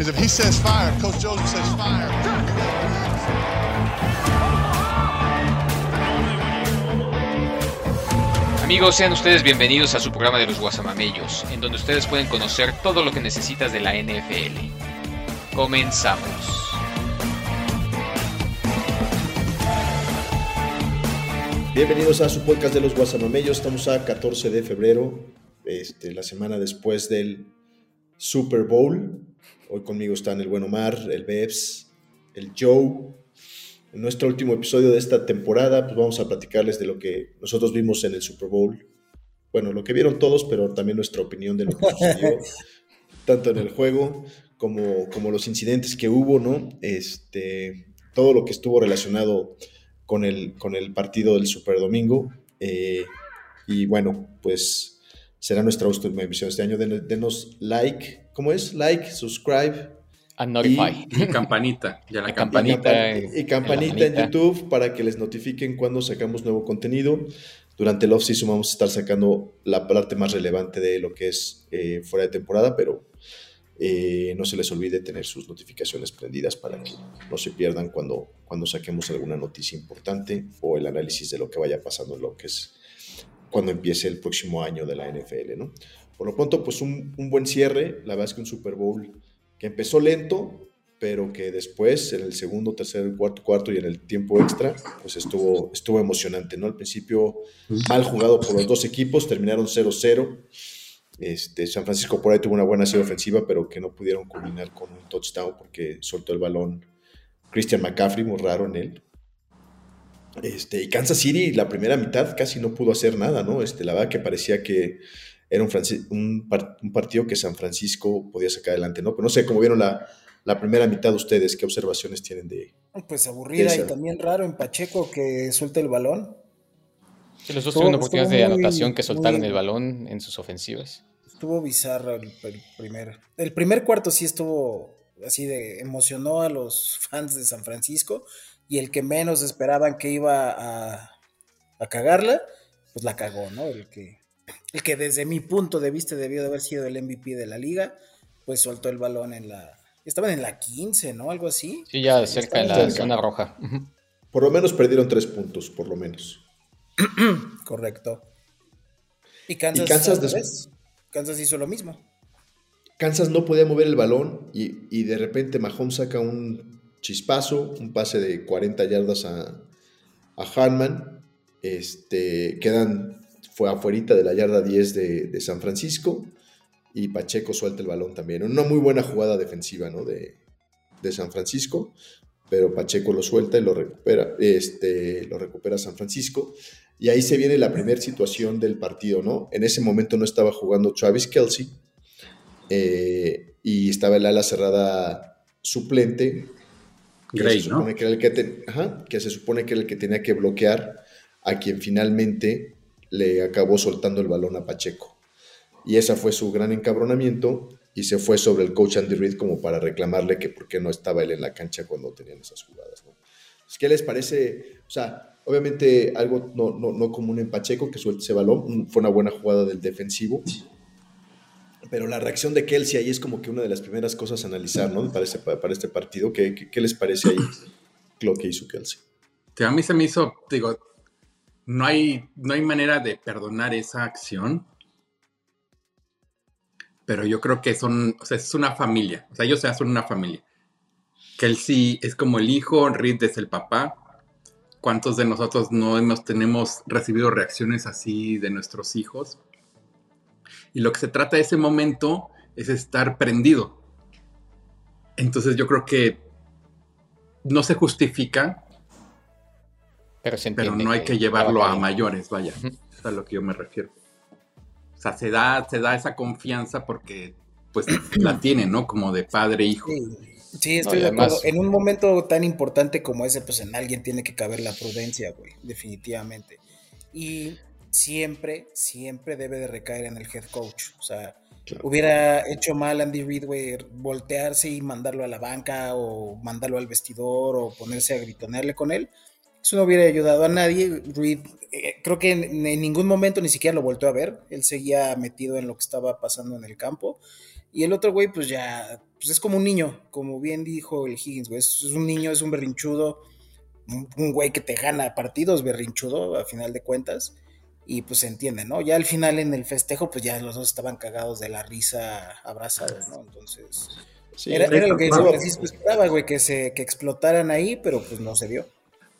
Because if he says fire, Coach Joseph says fire. Amigos, sean ustedes bienvenidos a su programa de los Guasamamellos, en donde ustedes pueden conocer todo lo que necesitas de la NFL. Comenzamos. Bienvenidos a su podcast de los Guasamamellos. Estamos a 14 de febrero, este, la semana después del Super Bowl. Hoy conmigo están el buen Omar, el Bebs, el Joe. En nuestro último episodio de esta temporada, pues vamos a platicarles de lo que nosotros vimos en el Super Bowl. Bueno, lo que vieron todos, pero también nuestra opinión de lo que sucedió, tanto en el juego como, como los incidentes que hubo, ¿no? Este, todo lo que estuvo relacionado con el, con el partido del Super Domingo. Eh, y bueno, pues será nuestra última emisión este año. Den- denos like, ¿cómo es? Like, subscribe. And Notify. Y campanita. Ya la La campanita. campanita. Y, campanita en. YouTube para que les notifiquen cuando sacamos nuevo contenido. Durante el off-season vamos a estar sacando la parte más relevante de lo que es eh, fuera de temporada, pero eh, no se les olvide tener sus notificaciones prendidas para que no se pierdan cuando, cuando saquemos alguna noticia importante o el análisis de lo que vaya pasando en lo que es cuando empiece el próximo año de la NFL, ¿no? Por lo pronto, pues un, un buen cierre, la verdad es que un Super Bowl que empezó lento, pero que después, en el segundo, tercer, cuarto, cuarto y en el tiempo extra, pues estuvo, estuvo emocionante, ¿no? Al principio mal jugado por los dos equipos, terminaron 0-0. Este, San Francisco por ahí tuvo una buena serie ofensiva, pero que no pudieron culminar con un touchdown porque soltó el balón Christian McCaffrey, muy raro en él. Este, y Kansas City, la primera mitad casi no pudo hacer nada, ¿no? Este, la verdad que parecía que era un, un, par- un partido que San Francisco podía sacar adelante, ¿no? Pero no sé cómo vieron la, la primera mitad ustedes, qué observaciones tienen de... Pues aburrida y también raro en Pacheco que suelte el balón. Sí, los dos tuvieron oportunidades de muy- anotación que soltaron muy- el balón en sus ofensivas. Estuvo bizarro el, el primer. El primer cuarto sí estuvo así de emocionó a los fans de San Francisco y el que menos esperaban que iba a, a cagarla, pues la cagó, ¿no? El que, el que desde mi punto de vista debió de haber sido el MVP de la liga, pues soltó el balón en la... Estaban en la 15, ¿no? Algo así. Sí, ya cerca de la zona roja. Por lo menos perdieron tres puntos, por lo menos. Correcto. Y Kansas, Y Kansas al des- revés. Kansas hizo lo mismo. Kansas no podía mover el balón y, y de repente Mahomes saca un chispazo, un pase de 40 yardas a, a Hartman. Este, quedan, fue afuerita de la yarda 10 de, de San Francisco y Pacheco suelta el balón también. Una muy buena jugada defensiva ¿no? de, de San Francisco, pero Pacheco lo suelta y lo recupera, este, lo recupera San Francisco. Y ahí se viene la primera situación del partido, ¿no? En ese momento no estaba jugando Travis Kelsey, eh, y estaba el ala cerrada suplente. Gray, se ¿no? supone que, era el que, te- ajá, que se supone que era el que tenía que bloquear a quien finalmente le acabó soltando el balón a Pacheco. Y ese fue su gran encabronamiento y se fue sobre el coach Andy Reid como para reclamarle que por qué no estaba él en la cancha cuando tenían esas jugadas. ¿no? Pues, ¿Qué les parece? O sea, obviamente algo no, no, no común en Pacheco que suelte ese balón. Fue una buena jugada del defensivo. Pero la reacción de Kelsey ahí es como que una de las primeras cosas a analizar, ¿no? Para este, para este partido. ¿Qué, qué, les parece ahí lo que hizo Kelsey? A mí se me hizo, digo, no hay, no hay manera de perdonar esa acción. Pero yo creo que son, o sea, es una familia. O sea, ellos son una familia. Kelsey es como el hijo, Reed es el papá. ¿Cuántos de nosotros no hemos tenemos recibido reacciones así de nuestros hijos? Y lo que se trata de ese momento es estar prendido. Entonces yo creo que no se justifica, Pero se pero no hay que llevarlo estaba a mayores, vaya. Ujú. Es a lo que yo me refiero. O sea, se da, se da esa confianza porque pues la tiene, ¿no? Como de padre hijo. Sí, sí, No, estoy y de además- acuerdo. En un momento tan importante como ese, pues en alguien tiene que caber la prudencia, güey, definitivamente. Y siempre, siempre debe de recaer en el head coach. O sea, Claro. hubiera hecho mal Andy Reid, güey, voltearse y mandarlo a la banca o mandarlo al vestidor o ponerse a gritonearle con él. Eso no hubiera ayudado a nadie. Reid, eh, creo que en, en ningún momento ni siquiera lo volteó a ver. Él seguía metido en lo que estaba pasando en el campo. Y el otro güey, pues ya, pues es como un niño, como bien dijo el Higgins, güey. Es, un niño, es un berrinchudo, un, güey que te gana partidos, berrinchudo, a final de cuentas. Y pues se entiende, ¿no? Ya al final en el festejo, pues ya los dos estaban cagados de la risa abrazados, ¿no? Entonces. era, lo que Francisco esperaba, güey, que se que explotaran ahí, pero pues no se dio.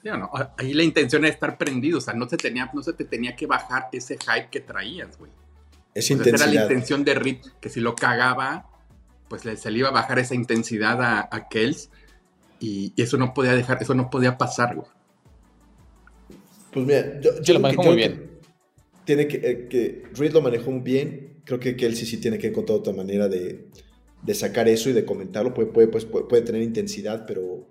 No, ahí la intención era estar prendido, o sea, no se, tenía, no se te tenía que bajar ese hype que traías, güey. Es intensidad. Era la intención de Reed, que si lo cagaba, pues se le iba a bajar esa intensidad a, a Kells y, eso no podía dejar, eso no podía pasar, güey. Pues mira, yo, lo manejo muy bien. Tiene que, eh, que Reed lo manejó muy bien. Creo que Kelsey sí tiene que encontrar otra manera de, de sacar eso y de comentarlo. Puede, puede, pues, puede tener intensidad, pero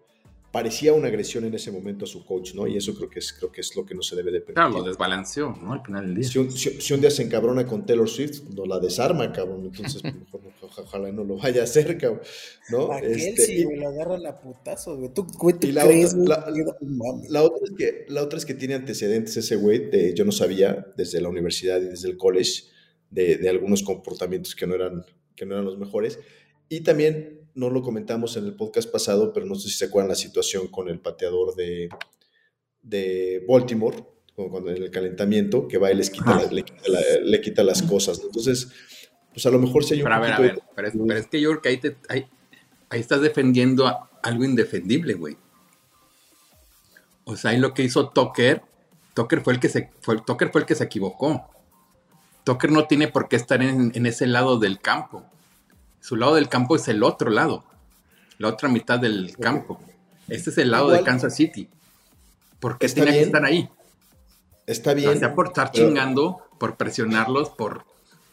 parecía una agresión en ese momento a su coach, ¿no? Y eso creo que es, creo que es lo que no se debe de permitir. Claro, lo desbalanceó, ¿no? Al final del día. Si un, día se encabrona con Taylor Swift, no la desarma, cabrón. Entonces, pues, mejor, ojalá no lo vaya a hacer, cabrón. ¿no? Este, sí, y, lo agarran a putazos, güey. ¿Tú, la crees, otra, la, otra es que, la otra es que tiene antecedentes ese güey, de, yo no sabía, desde la universidad y desde el college, de, de algunos comportamientos que no eran, que no eran los mejores. Y también no lo comentamos en el podcast pasado, pero no sé si se acuerdan la situación con el pateador de, de Baltimore, cuando en el calentamiento, que va y les quita, le, quita las cosas. Entonces, pues a lo mejor si hay un pero a ver, a ver, pero, es, que yo creo que ahí, te, ahí, estás defendiendo algo indefendible, güey. O sea, ahí lo que hizo Tucker, Tucker fue el que se, fue, Tucker fue el que se equivocó. Tucker no tiene por qué estar en, en ese lado del campo. Su lado del campo es el otro lado, la otra mitad del campo. Este es el lado de Kansas City. ¿Por qué tenía que estar ahí? Está bien. O sea, por estar chingando, por presionarlos, por,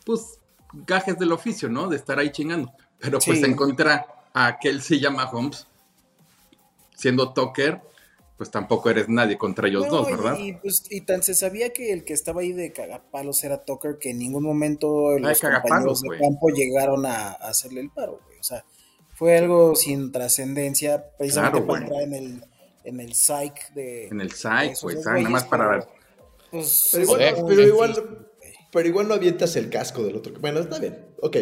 pues, gajes del oficio, ¿no? De estar ahí chingando. Pero pues en contra a aquel se llama Holmes, siendo Tucker, pues tampoco eres nadie contra ellos dos, ¿verdad? Pues, y, tan se sabía que el que estaba ahí de cagapalos era Tucker que en ningún momento los compañeros de campo llegaron a, hacerle el paro, güey. O sea, fue algo sin trascendencia, precisamente para entrar en el, en el psych de... En el psych, güey, nada más para ver. Pues, pero, igual, pero, igual, pero igual no avientas el casco del otro. Bueno, está bien, ok,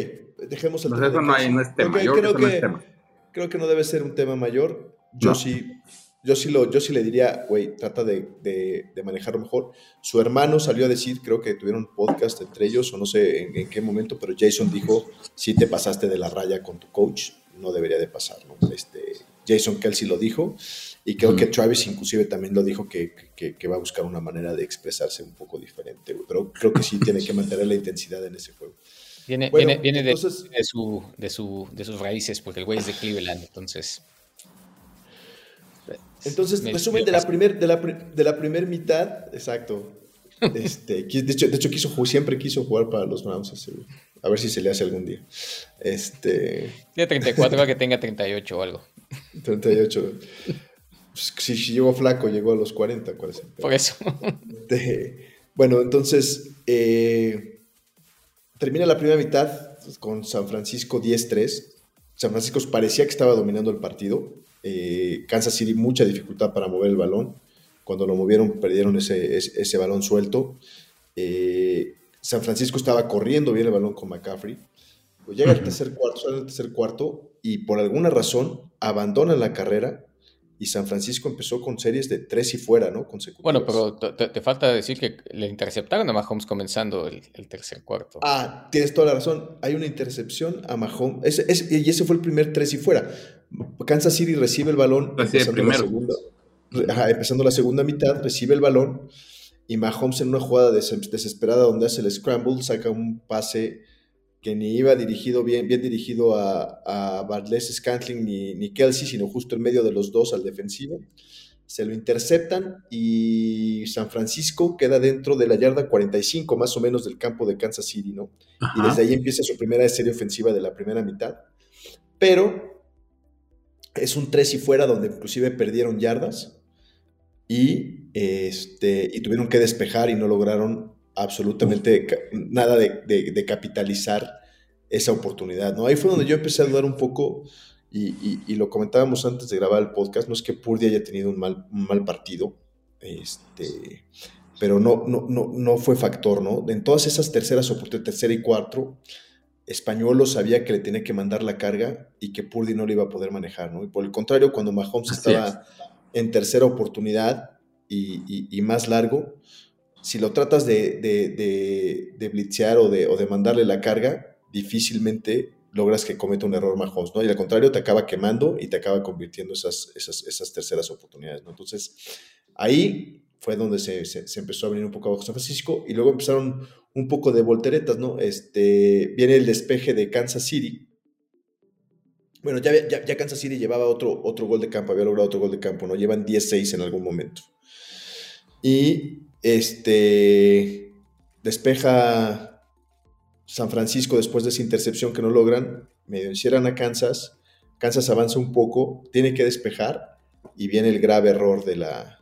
dejemos el pues eso no, hay, no es tema, creo, que, no es tema. creo que no debe ser un tema mayor. Yo sí yo sí, lo, yo sí le diría, güey, trata de, de, manejarlo mejor. Su hermano salió a decir, creo que tuvieron podcast entre ellos, o no sé en, qué momento, pero Jason dijo, si te pasaste de la raya con tu coach, no debería de pasar, ¿no? Este, Jason Kelsey lo dijo, y creo que Travis inclusive también lo dijo, que, que, va a buscar una manera de expresarse un poco diferente, pero creo que sí tiene que mantener la intensidad en ese juego. Viene, viene, viene de, de, su, de, su, de sus raíces, porque el güey es de Cleveland, entonces... Entonces, resumen de la primera de la, de la primer mitad, exacto. Este, de, hecho, de hecho quiso, siempre quiso jugar para los Browns. A ver si se le hace algún día. Este... Tiene 34, va que tenga 38 o algo. 38. Pues, si, llegó flaco, llegó a los 40. Por eso. bueno, entonces, eh, termina la primera mitad con San Francisco 10-3. San Francisco parecía que estaba dominando el partido. Eh, Kansas City mucha dificultad para mover el balón. Cuando lo movieron, perdieron ese, ese, balón suelto. Eh, San Francisco estaba corriendo bien el balón con McCaffrey. Pues llega el tercer cuarto, el tercer cuarto y por alguna razón abandonan la carrera y San Francisco empezó con series de tres y fuera, ¿no? Bueno, pero te, falta decir que le interceptaron a Mahomes comenzando el, tercer cuarto. Ah, tienes toda la razón. Hay una intercepción a Mahomes. y ese fue el primer tres y fuera. Kansas City recibe el balón empezando la, segunda, empezando la segunda mitad, recibe el balón y Mahomes en una jugada desesperada donde hace el scramble saca un pase que ni iba dirigido bien, bien dirigido a, a Barles Scantling ni, ni Kelsey, sino justo en medio de los dos al defensivo. Se lo interceptan y San Francisco queda dentro de la yarda 45 más o menos del campo de Kansas City, ¿no? Y desde ahí empieza su primera serie ofensiva de la primera mitad. Pero es un tres y fuera donde inclusive perdieron yardas y, este, y tuvieron que despejar y no lograron absolutamente nada de, capitalizar esa oportunidad. ¿no? Ahí fue donde yo empecé a dudar un poco y, lo comentábamos antes de grabar el podcast, no es que Purdy haya tenido un mal, mal partido, este, pero no, no, no, no fue factor, ¿no? En todas esas terceras oportunidades, tercera y cuatro, Españolo sabía que le tenía que mandar la carga y que Purdy no le iba a poder manejar, ¿no? Y por el contrario, cuando Mahomes Así estaba en tercera oportunidad y, y- y más largo, si lo tratas de, de, de- de blitzear o de, o de mandarle la carga, difícilmente logras que cometa un error Mahomes, ¿no? Y al contrario, te acaba quemando y te acaba convirtiendo esas, esas, esas terceras oportunidades, ¿no? Entonces, ahí fue donde se, se- se empezó a venir un poco abajo San Francisco y luego empezaron un poco de volteretas, ¿no? Este, viene el despeje de Kansas City. Bueno, ya, ya, ya Kansas City llevaba otro, otro gol de campo, había logrado otro gol de campo, ¿no? Llevan 10-6 en algún momento. Y este despeja San Francisco después de esa intercepción que no logran, medio encierran a Kansas, Kansas avanza un poco, tiene que despejar y viene el grave error de la,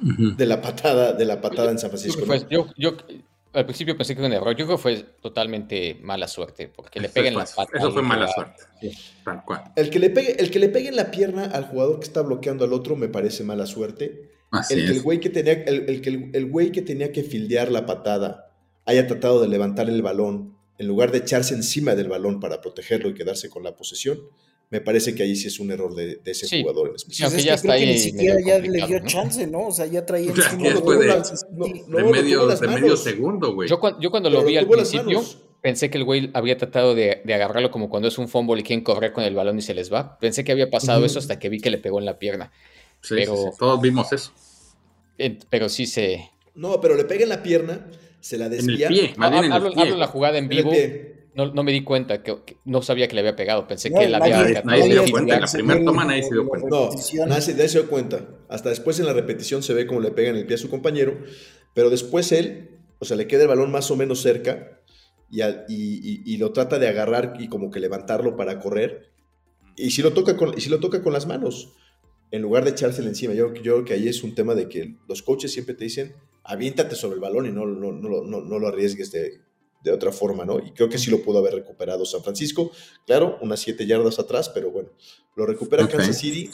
de la patada, de la patada en San Francisco. yo, al principio pensé que era un error. Yo creo que fue totalmente mala suerte. Porque le Eso peguen fue- la pata. Eso fue mala suerte. Sí. Tal cual. El que, le pegue, el que le pegue en la pierna al jugador que está bloqueando al otro me parece mala suerte. Así El que el es. güey que tenía, el, el que el, el güey que tenía que fildear la patada haya tratado de levantar el balón en lugar de echarse encima del balón para protegerlo y quedarse con la posesión, me parece que ahí sí es un error de, de ese Sí. jugador en Sí, aunque Pues es ya que está creo que ahí ni siquiera ya le dio ¿no? chance, ¿no? O sea, ya traía después de- el- no, de no, de medio, en de segundo, güey. Yo, cuan- yo cuando Pero lo vi al en principio, pensé que el güey había tratado de, de agarrarlo como cuando es un fumble y quieren correr con el balón y se les va. Pensé que había pasado eso hasta que vi que le pegó en la pierna. Sí, pero- sí, sí, Todos vimos eso. Eh, Pero sí se... No, pero le pega en la pierna, se la En el desvía. pie, más bien en hablo, el pie. hablo la jugada en en el vivo. pie. No, no me di cuenta, que, que no sabía que le había pegado. Pensé No, que él había nadie- nadie se dio cuenta, en la primera toma nadie se dio cuenta. No, nadie se, nadie se dio cuenta. Hasta después en la repetición se ve cómo le pega en el pie a su compañero, pero después él, o sea, le queda el balón más o menos cerca y, y- y- y lo trata de agarrar y como que levantarlo para correr. Y si lo toca con, y si lo toca con las manos, en lugar de echárselo encima. Yo, yo creo que ahí es un tema de que los coaches siempre te dicen, aviéntate sobre el balón y no, no, no, no lo arriesgues de, de otra forma, ¿no? Y creo que sí lo pudo haber recuperado San Francisco. Claro, unas siete yardas atrás, pero bueno, lo recupera. Kansas City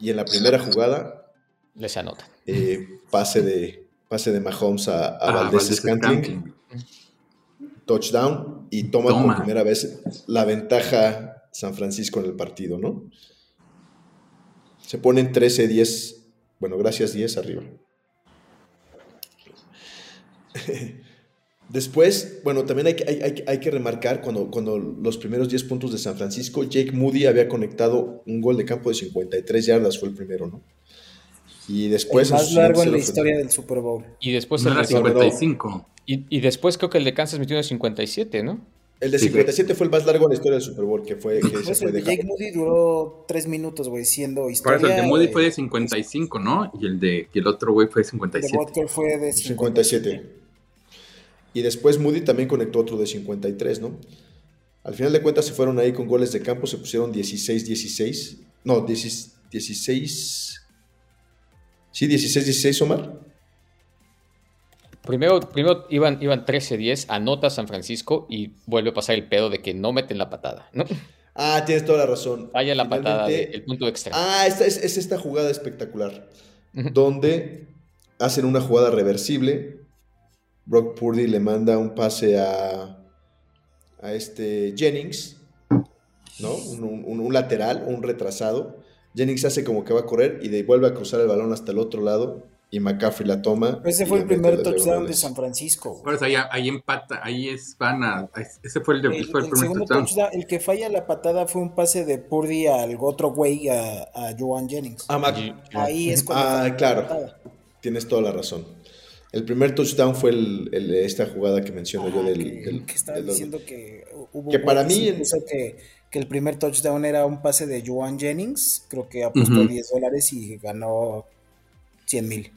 y en la primera jugada Les anotan. eh, pase de pase de Mahomes a, a Ah, Valdez Scantling. touchdown y toma, Toma. por primera vez la ventaja San Francisco en el partido, ¿no? Se ponen 13-10, bueno, gracias 10 arriba. Después, bueno, también hay que, hay, hay- hay que remarcar cuando, cuando los primeros 10 puntos de San Francisco, Jake Moody había conectado un gol de campo de 53 yardas, fue el primero, ¿no? Y después... el más largo en la historia del Super Bowl. Y después, el de, cinco- 55. y, y después creo que el de Kansas metió unos 57, ¿no? El de Sí, 57 fue el más largo en la historia del Super Bowl, que fue... Que se Pues fue el de de Jake. Moody duró tres minutos, güey, siendo Por historia. eso el de Moody eh, fue de 55, ¿no? Y el de y el otro güey fue de El de 57. Butker fue de 57. 57. Y después Moody también conectó otro de 53, ¿no? Al final de cuentas se fueron ahí con goles de campo, se pusieron 16-16. No, 16... 16 sí, 16-16, Omar. Primero, primero iban, iban 13-10, anota San Francisco y vuelve a pasar el pedo de que no meten la patada, ¿no? Ah, tienes toda la razón. Vaya la patada del punto extra. Ah, esta es, es esta jugada espectacular. Donde hacen una jugada reversible. Brock Purdy le manda un pase a, a este Jennings, ¿no? Un, un- un lateral, un retrasado. Jennings hace como que va a correr y de, vuelve a cruzar el balón hasta el otro lado y McCaffrey la toma. Ese fue el primer touchdown de. San Francisco. Por eso ahí, ahí empata, ahí es, van a. Ese fue el, de, El, fue el el primer segundo touchdown. touchdown, el que falla la patada fue un pase de Purdy al otro güey, a, a Joan Jennings. Ah, Ahí es cuando Ah, claro. Tienes toda la razón. El primer touchdown fue el, el- esta jugada que menciono yo del, que, del- que estaba de los- diciendo que hubo Que para mí en- incluso que, que el primer touchdown era un pase de Joan Jennings, creo que apostó Ujú. 10 dólares y ganó 100 mil.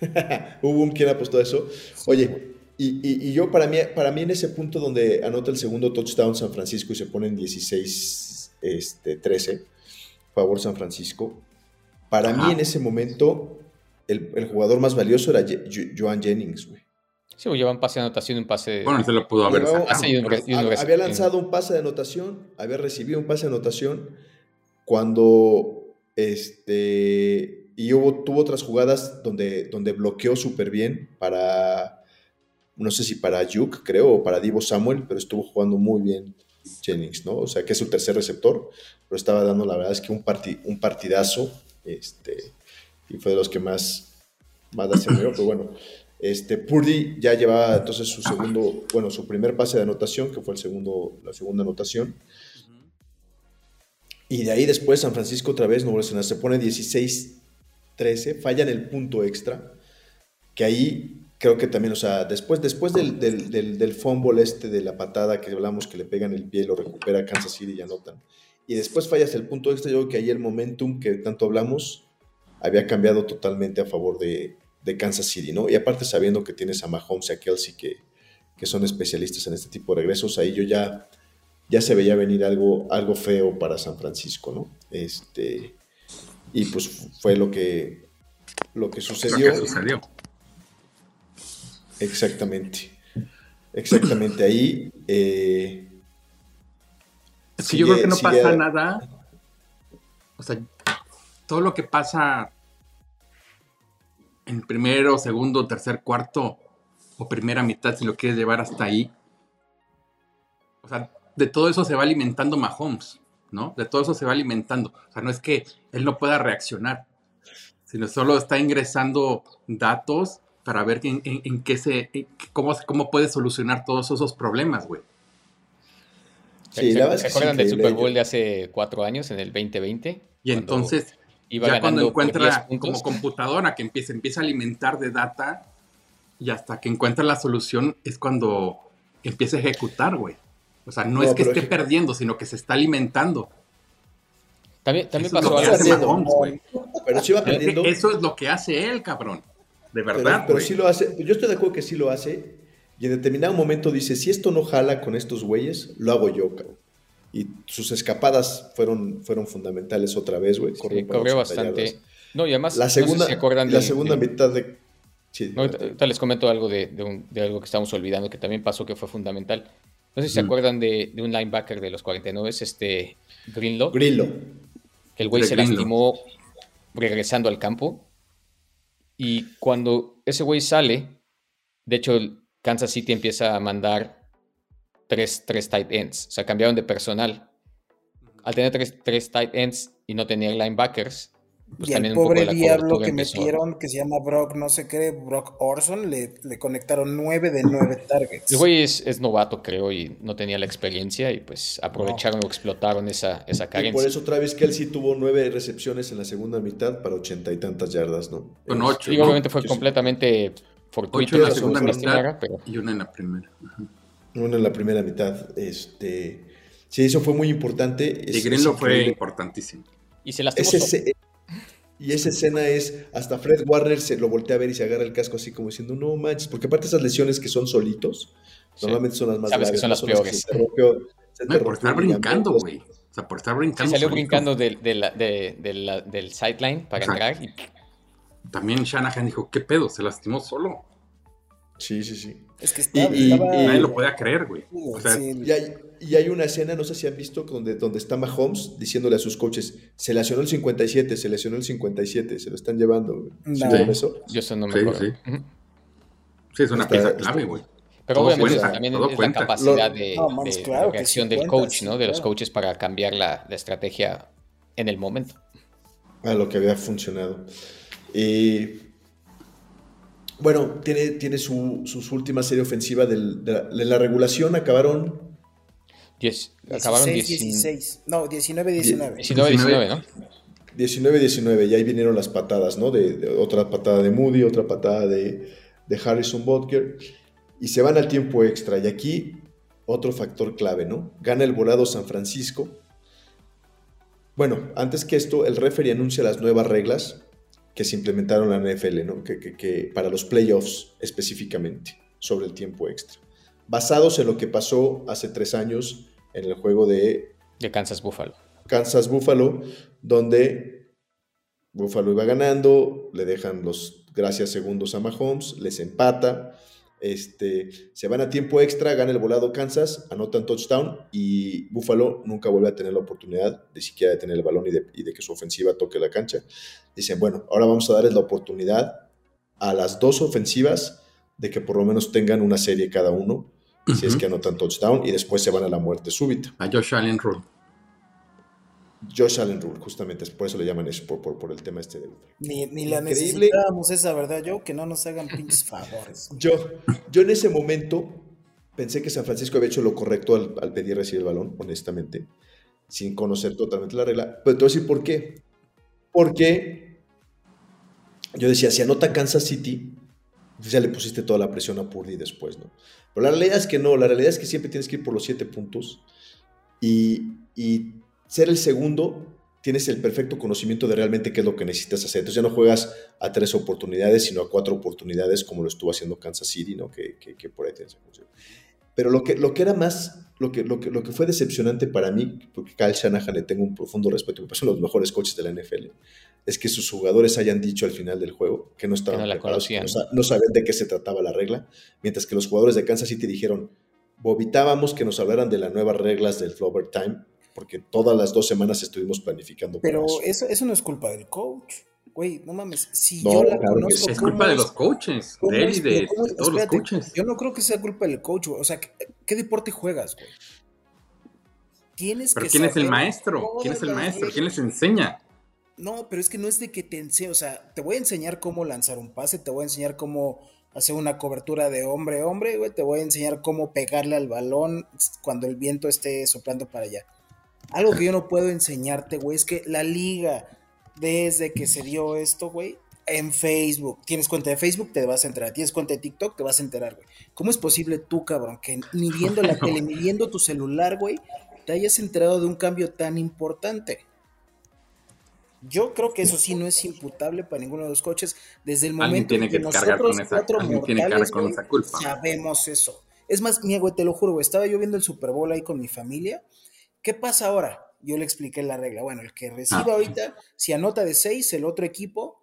Hubo un quien apostó eso. Oye, y, y- y yo para mí, para mí en ese punto donde anota el segundo touchdown San Francisco y se ponen 16, este, 13, favor San Francisco, para mí Ajá. en ese momento el, el jugador más valioso era Ye- Joan Jennings, güey. Sí, lleva un pase de anotación y un pase de... Bueno, se lo pudo haber Llevaba- sacado. Había lanzado un pase de anotación, había recibido un pase de anotación cuando este y hubo, tuvo otras jugadas donde, donde bloqueó súper bien para no sé si para Duke, creo, o para Divo Samuel, pero estuvo jugando muy bien Jennings, ¿no? O sea, que es su tercer receptor, pero estaba dando, la verdad es que un, un partidazo, este, y fue de los que más, más da pero bueno, este, Purdy ya llevaba entonces su segundo, bueno, su primer pase de anotación, que fue el segundo, la segunda anotación. Y de ahí después San Francisco otra vez, no se pone 16-13, fallan el punto extra, que ahí creo que también, o sea, después, después del, del, del, fumble este de la patada que hablamos que le pegan el pie, lo recupera Kansas City y anotan. Y después fallas el punto extra, yo creo que ahí el momentum que tanto hablamos había cambiado totalmente a favor de, de Kansas City, ¿no? Y aparte sabiendo que tienes a Mahomes y a Kelsey que, que son especialistas en este tipo de regresos, ahí yo ya, ya se veía venir algo, algo feo para San Francisco, ¿no? Este, y pues fue lo que, lo que sucedió. Lo que sucedió. Exactamente. Exactamente. Ahí. Eh, sí, yo creo que no pasa nada. O sea, todo lo que pasa en primero, segundo, tercer, cuarto o primera mitad, si lo quieres llevar hasta ahí. O sea, de todo eso se va alimentando Mahomes, ¿no? De todo eso se va alimentando. O sea, no es que él no pueda reaccionar, sino solo está ingresando datos para ver en, qué se, cómo, cómo puede solucionar todos esos problemas, güey. Sí, ¿Se, acuerdan del Super Bowl de hace cuatro años, en el 2020? Y entonces, ya cuando encuentra como computadora que empieza, empieza a alimentar de data y hasta que encuentra la solución es cuando empieza a ejecutar, güey. O sea, no, es que esté perdiendo, sino que se está alimentando. También, también pasó algo. Pero sí va aprendiendo. Eso es lo que hace él, cabrón. De verdad. Pero, sí lo hace. Yo estoy de acuerdo que sí lo hace. Y en determinado momento dice: si esto no jala con estos güeyes, lo hago yo, cabrón. Y sus escapadas fueron, fueron fundamentales otra vez, güey. Sí, corrió bastante. No, y además, la segunda, la segunda mitad de. Sí, les comento algo de, de, algo que estamos olvidando que también pasó que fue fundamental. No sé si se acuerdan de, un linebacker de los 49, este Greenlow. Greenlow. Que el güey se lastimó regresando al campo y cuando ese güey sale, de hecho, Kansas City empieza a mandar tres, tres tight ends. O sea, cambiaron de personal. Al tener tres, tres tight ends y no tener linebackers, pues y el pobre diablo que metieron, que se llama Brock, no sé qué, Brock Orson, le, le conectaron nueve de nueve targets. El güey es, novato, creo, y no tenía la experiencia, y pues aprovecharon o explotaron esa, esa carencia. Y por eso Travis Kelsey tuvo nueve recepciones en la segunda mitad para ochenta y tantas yardas, ¿no? Con ocho. Y obviamente fue completamente fortuito. en la segunda mitad y una en la primera. Una en la primera mitad. Este, sí, eso fue muy importante. Y Greenlow fue importantísimo. Y se lastimó. Y esa escena es, hasta Fred Warner se lo voltea a ver y se agarra el casco así como diciendo, no manches, porque aparte esas lesiones que son solitos, normalmente son las más Sabes que son las peores. no, por estar brincando, güey. O sea, por estar brincando. salió brincando del, del sideline para entrar. Y... También Shanahan dijo, ¿qué pedo? Se lastimó solo. Sí, sí, sí. Es que estaba, y, nadie lo podía creer, güey. y, hay, una escena, no sé si han visto, donde, donde está Mahomes diciéndole a sus coaches, se lesionó el 57, se lesionó el 57, se lo están llevando. No. eso? Yo eso no me acuerdo. Sí, sí. es una pieza clave, güey. Pero obviamente también es la capacidad de, reacción del coach, ¿no? De los coaches para cambiar la, la, estrategia en el momento. A lo que había funcionado. Y bueno, tiene, tiene su, su última serie ofensiva de, la, regulación. Acabaron. acabaron 16, No, 19-19. 19-19, ¿no? 19-19, y ahí vinieron las patadas, ¿no? De, otra patada de Moody, otra patada de, de Harrison Butker. Y se van al tiempo extra. Y aquí, otro factor clave, ¿no? Gana el volado San Francisco. Bueno, antes que esto, el referee anuncia las nuevas reglas que se implementaron en la NFL, ¿no? que, para los playoffs específicamente, sobre el tiempo extra. Basados en lo que pasó hace tres años en el juego de... De Kansas Buffalo. Kansas Buffalo, donde Buffalo iba ganando, le dejan los gracias segundos a Mahomes, les empata, este, se van a tiempo extra, gana el volado Kansas, anotan touchdown y Buffalo nunca vuelve a tener la oportunidad de siquiera de tener el balón y de, que su ofensiva toque la cancha. Dicen, bueno, ahora vamos a darles la oportunidad a las dos ofensivas de que por lo menos tengan una serie cada uno, si es que anotan touchdown, y después se van a la muerte súbita. A Josh Allen Rule. Josh Allen Rule, justamente, es por eso le llaman eso, por, por, por el tema este de... Ni, ni la Increíble. necesitábamos esa, ¿verdad, yo? Que no nos hagan pinches favores. Yo, yo en ese momento pensé que San Francisco había hecho lo correcto al, al pedir recibir el balón, honestamente, sin conocer totalmente la regla. Pero te voy a decir por qué. Porque yo decía, si anota Kansas City, pues ya le pusiste toda la presión a Purdy después, ¿no? Pero la realidad es que no, la realidad es que siempre tienes que ir por los siete puntos y, y ser el segundo, tienes el perfecto conocimiento de realmente qué es lo que necesitas hacer. Entonces ya no juegas a tres oportunidades, sino a cuatro oportunidades, como lo estuvo haciendo Kansas City, ¿no? Que, que, que por ahí tienes. Pero lo que, lo que era más, lo que, lo, que, lo que fue decepcionante para mí, porque Kyle Shanahan le tengo un profundo respeto, me parecen los mejores coaches de la NFL, es que sus jugadores hayan dicho al final del juego que no estaban Que no la preparados, que conocían. no, sa- no sabían de qué se trataba la regla, mientras que los jugadores de Kansas City dijeron, vomitábamos que nos hablaran de las nuevas reglas del Flower Time, porque todas las dos semanas estuvimos planificando para Pero eso. eso, eso no es culpa del coach. Güey, no mames. Si No, yo la claro conozco. Es ¿cómo culpa de los coaches, de él y pero de, cómo- de todos espérate, los coaches. Yo no creo que sea culpa del coach, güey. O sea, ¿qué, qué deporte juegas, güey? Tienes Pero que ¿quién es el maestro? ¿Quién es el maestro? ¿Quién les enseña? No, pero es que no es de que te enseñe, o sea, te voy a enseñar cómo lanzar un pase, te voy a enseñar cómo hacer una cobertura de hombre a hombre, güey, te voy a enseñar cómo pegarle al balón cuando el viento esté soplando para allá. Algo que yo no puedo enseñarte, güey, es que la liga, desde que se dio esto, güey, en Facebook, tienes cuenta de Facebook, te vas a enterar, tienes cuenta de TikTok, te vas a enterar, güey. ¿Cómo es posible tú, cabrón, que ni viendo la tele, ni viendo tu celular, güey, te hayas enterado de un cambio tan importante? Yo creo que eso sí no es imputable para ninguno de los coches desde el momento en que que nosotros con esa- cuatro que mortales, cargar con güey, esa culpa. sabemos eso. Es más, mira, güey, te lo juro, güey, estaba yo viendo el Super Bowl ahí con mi familia. ¿Qué pasa ahora? Yo le expliqué la regla. Bueno, el que reciba Ah. ahorita, si anota de seis, el otro equipo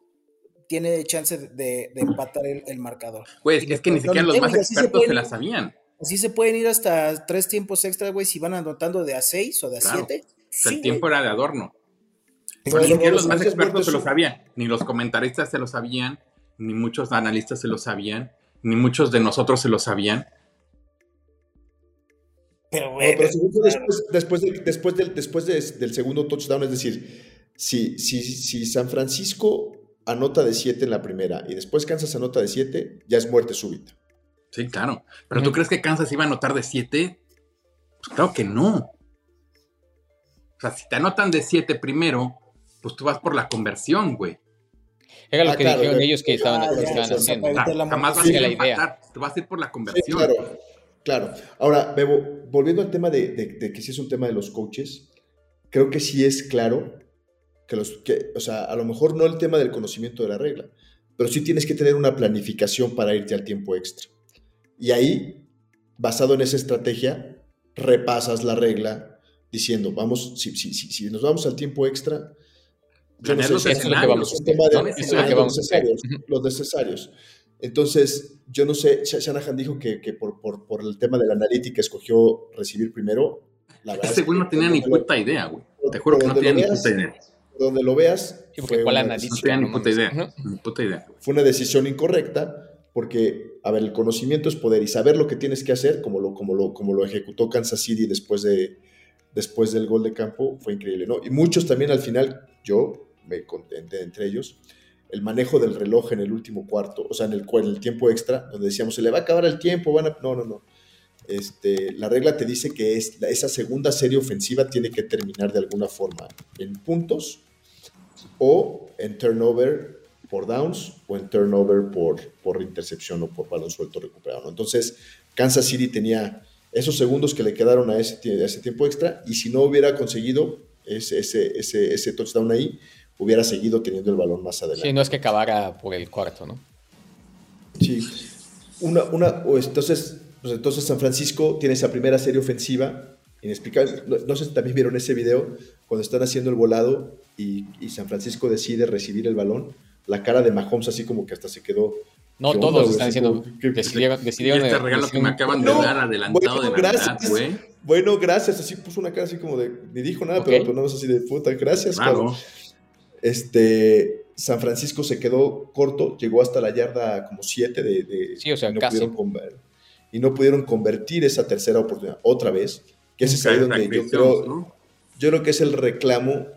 tiene chance de, de empatar el, el marcador. Güey, es, que ni siquiera los más se expertos se la sabían. Así se pueden ir hasta tres tiempos extra, güey, si van anotando de a seis o de a Claro. siete. O sea, Sí, el tiempo güey. era de adorno. Pero Ni siquiera los más expertos se lo sabían, ni los comentaristas se lo sabían, ni muchos analistas se lo sabían, ni muchos de nosotros se lo sabían. Pero, No, güey, pero según yo, después, después, del, después, del, después de- del segundo touchdown, es decir, si, si, si San Francisco anota de 7 en la primera y después Kansas anota de 7, ya es muerte súbita. Sí, claro. Pero ¿tú crees que Kansas iba a anotar de 7? Pues claro que no. O sea, si te anotan de 7 primero, pues tú vas por la conversión, güey. Era lo Ah, que claro, dijeron ya- ellos que estaban, ya, haciendo. jamás vas a ir a la idea. tú vas a ir por la Sí, conversión. claro, claro. Ahora, Bebo, volviendo al tema de, de- de que sí es un tema de los coaches, creo que sí es claro que los que, o sea, a lo mejor no el tema del conocimiento de la regla, pero sí tienes que tener una planificación para irte al tiempo extra. Y ahí, basado en esa estrategia, repasas la regla diciendo, vamos, si, si, si, si nos vamos al tiempo extra, yo no sé los si es lo que vamos de- es lo que vamos necesarios, los necesarios. Entonces, yo no sé, Sha- Shanahan dijo que, que por, por, por el tema de la analítica escogió recibir primero. La verdad Ese es güey que no tenía ni puta idea, güey. Te juro que no donde tenía lo ni veas, puta idea. donde lo veas, Sí, fue ¿cuál una? No decisión, puta idea. Puta idea. fue una decisión incorrecta porque, a ver, el conocimiento es poder y saber lo que tienes que hacer, como lo, como lo, como lo ejecutó Kansas City después, de, después del gol de campo, fue increíble, ¿no? Y muchos también al final, yo me contenté entre ellos, el manejo del reloj en el último cuarto, o sea, en el, en el tiempo extra, donde decíamos, se le va a acabar el tiempo, van a... No, no, no. Este, la regla te dice que es, esa segunda serie ofensiva tiene que terminar de alguna forma en puntos o en turnover por downs o en turnover por, por intercepción o por balón suelto recuperado. Entonces, Kansas City tenía esos segundos que le quedaron a ese, a ese tiempo extra y si no hubiera conseguido ese, ese, ese, ese touchdown ahí, hubiera seguido teniendo el balón más adelante. Sí, no es que acabara por el cuarto, ¿no? Sí. Una, una, o entonces, pues entonces San Francisco tiene esa primera serie ofensiva inexplicable. No, no sé si también vieron ese video cuando están haciendo el volado y, y San Francisco decide recibir el balón. La cara de Mahomes así como que hasta se quedó. No ¿qué todos están diciendo, ¿qué- decidieron, este regalo que me acaban de No, dar adelantado bueno, de gracias. güey. Bueno, gracias. Así puso una cara así como de. Ni dijo nada, pero, pero nada más así de puta. Gracias, Claro. Este. San Francisco se quedó corto, llegó hasta la yarda como 7 de, de, Sí, o sea, y no casi. pudieron y no pudieron convertir esa tercera oportunidad otra vez. Que ese es ahí donde yo creo, ¿no? yo creo que es el reclamo,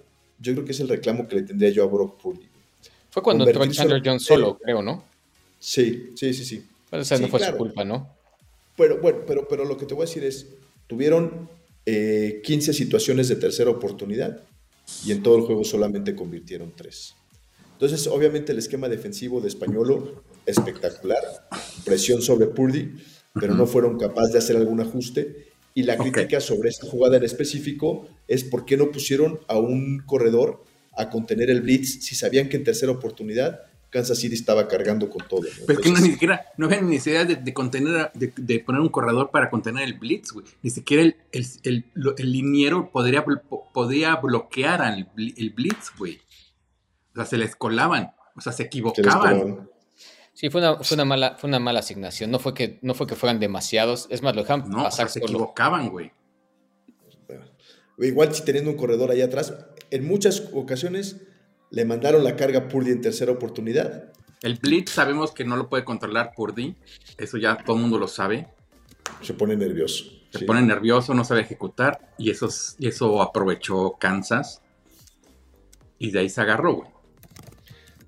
yo creo que es el reclamo que le tendría yo a Brock Purdy. Fue cuando entró Chandler solo- Jones solo, creo, ¿no? Sí, sí, sí, sí. Pero esa Sí, no fue claro. su culpa, ¿no? Pero bueno, pero, pero lo que te voy a decir es, tuvieron eh, 15 situaciones de tercera oportunidad y en todo el juego solamente convirtieron 3. Entonces, obviamente el esquema defensivo de Españolo, espectacular, presión sobre Purdy, pero no fueron capaces de hacer algún ajuste. Y la crítica sobre esta jugada en específico es por qué no pusieron a un corredor a contener el blitz si sabían que en tercera oportunidad Kansas City estaba cargando con todo. ¿no? Pero es que no, Entonces, ni siquiera, no había ni necesidad de, de contener, de, de poner un corredor para contener el blitz, güey. Ni siquiera el, el, el, lo- el liniero podría, podía bloquear al el blitz, güey. O sea, se les colaban, o sea, se equivocaban. Sí, fue una, fue una mala, fue una mala asignación. No fue que, no fue que fueran demasiados. Es más, lo dejaron No, o sea, pasar se solo. equivocaban, güey. Igual si teniendo un corredor ahí atrás, en muchas ocasiones le mandaron la carga a Purdy en tercera oportunidad. El blitz sabemos que no lo puede controlar Purdy. Eso ya todo el mundo lo sabe. Se pone nervioso. Se sí. pone nervioso, no sabe ejecutar. Y eso, eso aprovechó Kansas. Y de ahí se agarró, güey.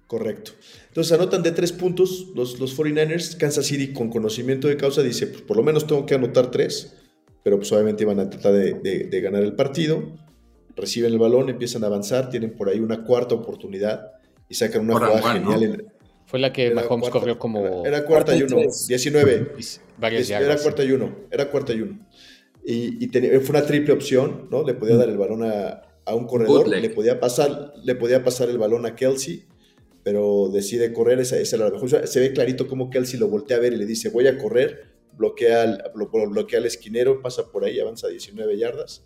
Correcto. Entonces anotan de tres puntos los, los 49ers. Kansas City con conocimiento de causa dice, pues por lo menos tengo que anotar tres. Pero pues obviamente iban a tratar de, de- de ganar el partido. Reciben el balón, empiezan a avanzar, tienen por ahí una cuarta oportunidad y sacan una jugada genial. en- Fue la que era Mahomes cuarta- corrió como Era, era cuarta y uno, tres. 19. varias Es- Era cuarta y uno, era cuarta y uno. Y, fue una triple opción, ¿no? Le podía dar el balón a, a un corredor, Bootleg. le podía, pasar, le podía pasar el balón a Kelsey, pero decide correr, esa, esa era la mejor. O sea, Se ve clarito cómo Kelsey lo voltea a ver y le dice, voy a correr, bloquea al, blo- bloquea al esquinero, pasa por ahí, avanza 19 yardas.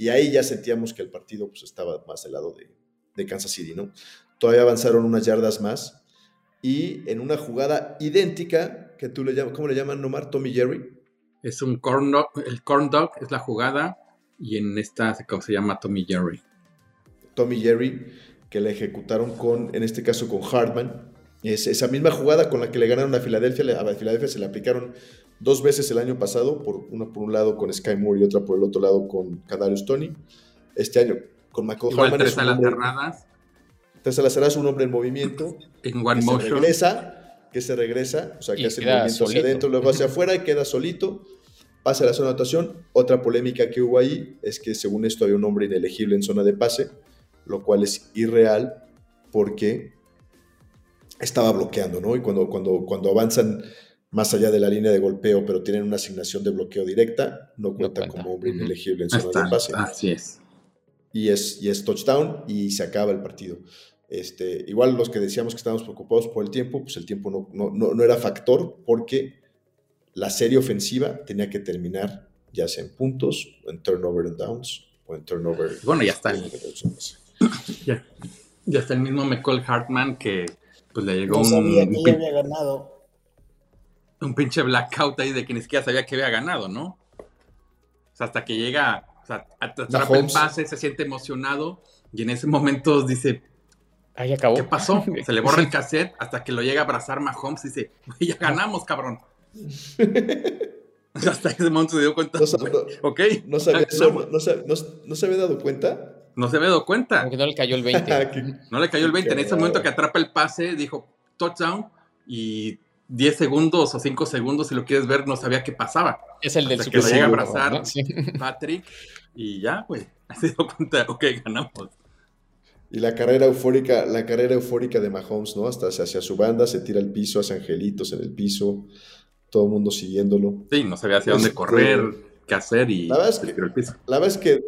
Y ahí ya sentíamos que el partido pues, estaba más del lado de, de Kansas City, ¿no? Todavía avanzaron unas yardas más. Y en una jugada idéntica, que tú le llamas, ¿cómo le llaman, Nomar? Tommy Jerry. Es un corn dog, el corn dog es la jugada y en esta se, se llama Tommy Jerry. Tommy Jerry, que la ejecutaron con, en este caso con Hartman. Es esa misma jugada con la que le ganaron a Filadelfia. le- A Filadelfia se le aplicaron dos veces el año pasado, por, una por un lado con Sky Moore y otra por el otro lado con Kadarius Tony. Este año con Michael Igual es tres un a las cerradas tres a las cerradas, un hombre en movimiento en one que se motion. regresa, que se regresa, o sea, que Y hace movimiento hacia adentro, luego hacia afuera y queda solito, pasa a la zona de anotación. Otra polémica que hubo ahí es que según esto había un hombre inelegible en zona de pase, lo cual es irreal porque estaba bloqueando, ¿no? Y cuando, cuando, cuando avanzan más allá de la línea de golpeo, pero tienen una asignación de bloqueo directa, no cuenta cuenta. como hombre inelegible en zona está, de pase Así es. y es, y es touchdown y se acaba el partido. Este, igual los que decíamos que estábamos preocupados por el tiempo, pues el tiempo no, no, no, no era factor porque la serie ofensiva tenía que terminar ya sea en puntos, o en turnover and downs, o en turnover. Bueno, ya está. Ya, ya está el mismo McCall Hartman que pues le llegó No un, sabía que un ya había ganado. Un pinche blackout ahí de que ni siquiera sabía que había ganado, ¿no? O sea, hasta que llega, o sea, at- atrapa el pase, se siente emocionado y en ese momento dice, Ahí acabó. ¿qué pasó? Se le borra el cassette hasta que lo llega a abrazar Mahomes y dice, "Güey, ya ganamos, cabrón. hasta ese momento se dio cuenta, No, sab- "Güey, ok, No, sabía ya eso, ganamos". no, no sab- no- no se había dado cuenta. no se había dado cuenta. Como que no le cayó el 20. Que- No le cayó el 20. En ese momento que atrapa el pase, dijo touchdown y 10 segundos o 5 segundos, si lo quieres ver, no sabía qué pasaba. Es el del Hasta que lo llega a abrazar. ¿no? Sí. Patrick, y ya, güey. Se dio cuenta, ok, ganamos. Y la carrera eufórica, la carrera eufórica de Mahomes, ¿no? Hasta hacia, su banda, se tira al piso, hace angelitos en el piso, todo el mundo siguiéndolo. Sí, no sabía hacia dónde Este, correr, qué hacer y la verdad es se que- tiró al piso. La verdad es que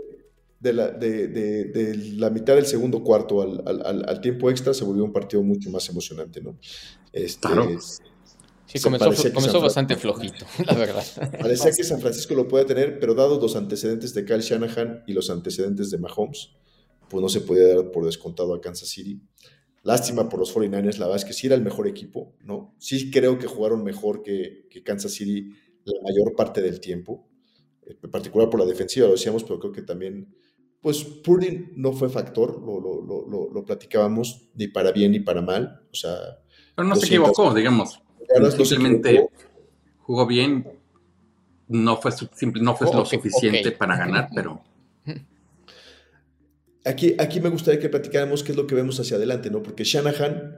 de la, de, de- de la mitad del segundo cuarto al, al- al- al tiempo extra se volvió un partido mucho más emocionante, ¿no? Este, Claro. Sí, Se comenzó, bastante flojito, la verdad. Parecía que San Francisco lo puede tener, pero dados los antecedentes de Kyle Shanahan y los antecedentes de Mahomes, pues no se podía dar por descontado a Kansas City. Lástima por los 49ers, la verdad es que sí era el mejor equipo, ¿no? Sí creo que jugaron mejor que, que Kansas City la mayor parte del tiempo, en particular por la defensiva, lo decíamos, pero creo que también pues Purdy no fue factor, lo, lo, lo, lo, platicábamos, ni para bien ni para mal. O sea. Pero no se equivocó, digamos. Simplemente jugó bien, no fue, no fue lo suficiente para ganar, pero. Aquí, aquí me gustaría que platicáramos qué es lo que vemos hacia adelante, ¿no? Porque Shanahan,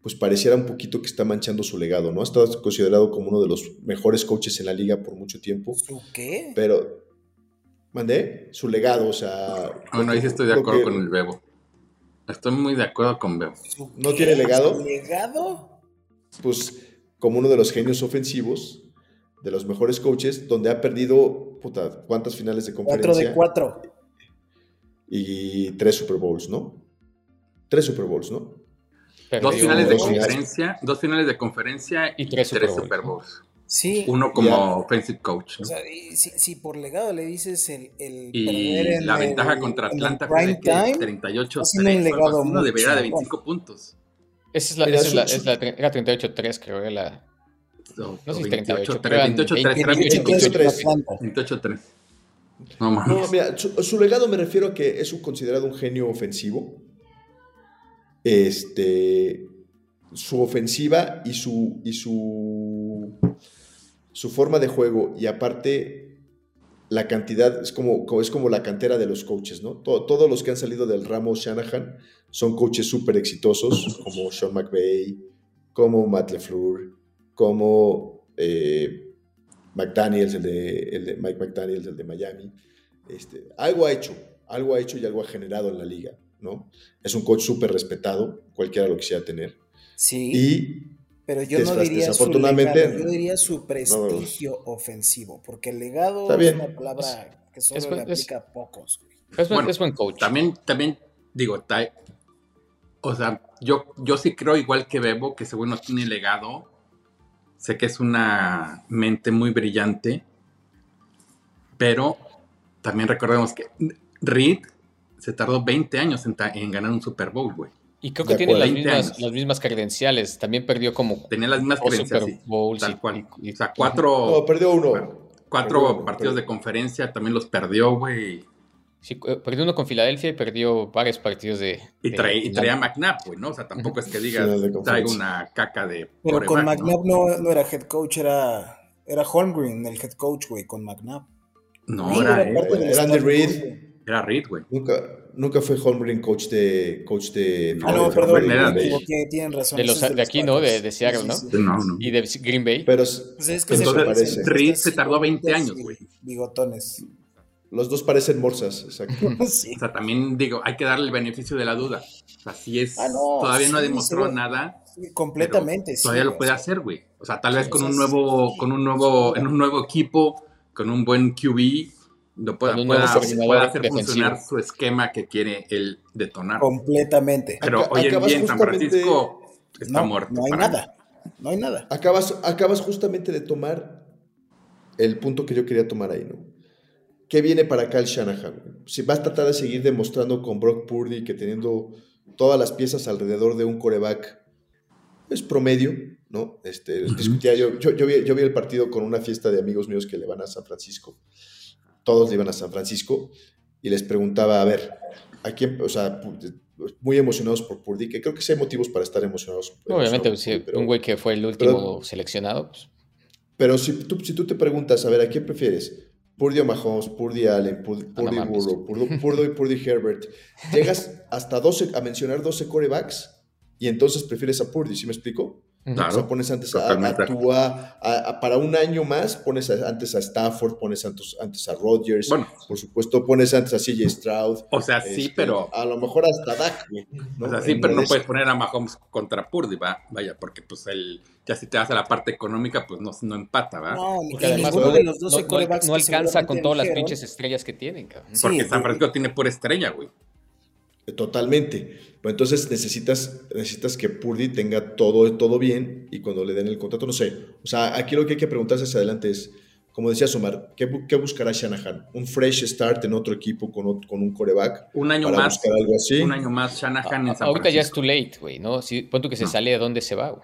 pues pareciera un poquito que está manchando su legado, ¿no? Ha estado considerado como uno de los mejores coaches en la liga por mucho tiempo. qué? Pero, Mandé su legado, o sea. Bueno, ahí sí estoy de acuerdo con el Bebo. Estoy muy de acuerdo con Bebo. ¿No tiene legado? ¿Su legado? Pues como uno de los genios ofensivos, de los mejores coaches, donde ha perdido, puta, ¿cuántas finales de conferencia? Cuatro de cuatro. Y tres Super Bowls, ¿no? Tres Super Bowls, ¿no? dos finales de conferencia, dos finales de conferencia y, tres, Super Bowls. Sí. Uno como offensive coach. O sea, si, por legado le dices el, el y la ventaja contra Atlanta fue 38 3 uno debería de 25 puntos. Esa es la, esa es la, es la, era 38-3, creo, era la... No, no sé si 38, 38 3, 28 3. No, mames. no mira, su, su, legado me refiero a que es un, considerado un genio ofensivo. Este, su ofensiva y su, y su su forma de juego y aparte la cantidad, es como, es como la cantera de los coaches, ¿no? todos los que han salido del ramo Shanahan son coaches súper exitosos, como Sean McVay, como Matt LeFleur, como eh, McDaniels, el de, Mike McDaniels, el de Miami. Este, algo ha hecho, algo ha hecho y algo ha generado en la liga, ¿no? Es un coach súper respetado, cualquiera lo quisiera tener. Sí. Y pero yo no diría su legado, yo diría su prestigio ofensivo, porque el legado es una palabra que solo le aplica a pocos. Es, buen coach. También, también digo, o sea, yo, yo sí creo igual que Bebo, que según no tiene legado, sé que es una mente muy brillante, pero también recordemos que Reed se tardó 20 años en, en ganar un Super Bowl, güey. Y creo que tiene las mismas, las mismas, credenciales. También perdió como. Tenía las mismas credenciales. tal cual. o sea, cuatro. No, perdió uno. Cuatro partidos de conferencia también los perdió, güey. Sí, eh, perdió uno con Filadelfia y perdió varios partidos de. Y, traía McNabb, güey, ¿no? O sea, tampoco es que diga traigo una caca de. Pero con McNabb ¿no? no, era head coach, era, era Holmgren el head coach, güey, con McNabb. No, era, era, era Andy Reid. Era Reid, güey. Nunca, nunca fue Holmgren coach de. Coach de ah, no, perdón, tienen razón. De, los, de, aquí, ¿no? De, de Seattle, ¿no? ¿no? No, Y de Green Bay. Pero pues es que entonces, se Reed se tardó 20 años, güey. Bigotones. Los dos parecen morsas, exacto. sí. O sea, también digo, hay que darle el beneficio de la duda. O sea, si es. Ah, todavía no ha demostrado nada. completamente, sí. Todavía lo puede hacer, güey. O sea, tal vez con un nuevo, con un nuevo, en un nuevo equipo, con un buen QB lo pueda, hacer funcionar su esquema que quiere él detonar. Completamente. Pero hoy en día en San Francisco está muerto. No hay nada. No hay nada. Acabas, acabas justamente de tomar el punto que yo quería tomar ahí, ¿no? ¿Qué viene para Kyle Shanahan? Si vas a tratar de seguir demostrando con Brock Purdy que teniendo todas las piezas alrededor de un coreback es promedio, ¿no? Este, discutía yo, yo, yo, vi, yo vi el partido con una fiesta de amigos míos que le van a San Francisco todos iban a San Francisco y les preguntaba, a ver, ¿a quién, o sea, muy emocionados por Purdy, que creo que sí hay motivos para estar emocionados. Obviamente, un güey que fue el último seleccionado. Pues. Pero si tú, si tú te preguntas, a ver, ¿a quién prefieres? Purdy o Mahomes, Purdy Allen, Purdy, Purdy Burrow, Purdy, Purdy Herbert. Llegas hasta 12, a mencionar 12 corebacks y entonces prefieres a Purdy, ¿sí me explico? O sea, pones antes a, a, para un año más, pones antes a Stafford, pones antes, antes a Rodgers, bueno, por supuesto, pones antes a CJ Stroud. O sea, sí, este, pero. A lo mejor hasta Dak. O sea, sí, pero no puedes poner a Mahomes contra Purdy, ¿va? Vaya, porque pues el. Ya si te vas a la parte económica, pues no, no empata, ¿va? No, porque además no, de los no, alcanza con todas las pinches estrellas que tienen, cabrón. porque San Francisco tiene pura estrella, güey. Totalmente. Pues entonces necesitas, necesitas que Purdy tenga todo, todo bien y cuando le den el contrato, no sé. O sea, aquí lo que hay que preguntarse hacia adelante es, como decía Somar, ¿qué, qué buscará Shanahan? ¿Un fresh start en otro equipo con, con un coreback? Un año más. Algo así? Un año más Shanahan en San Ahorita ya es too late, güey, ¿no? Si, pon que se sale, ¿a dónde se va?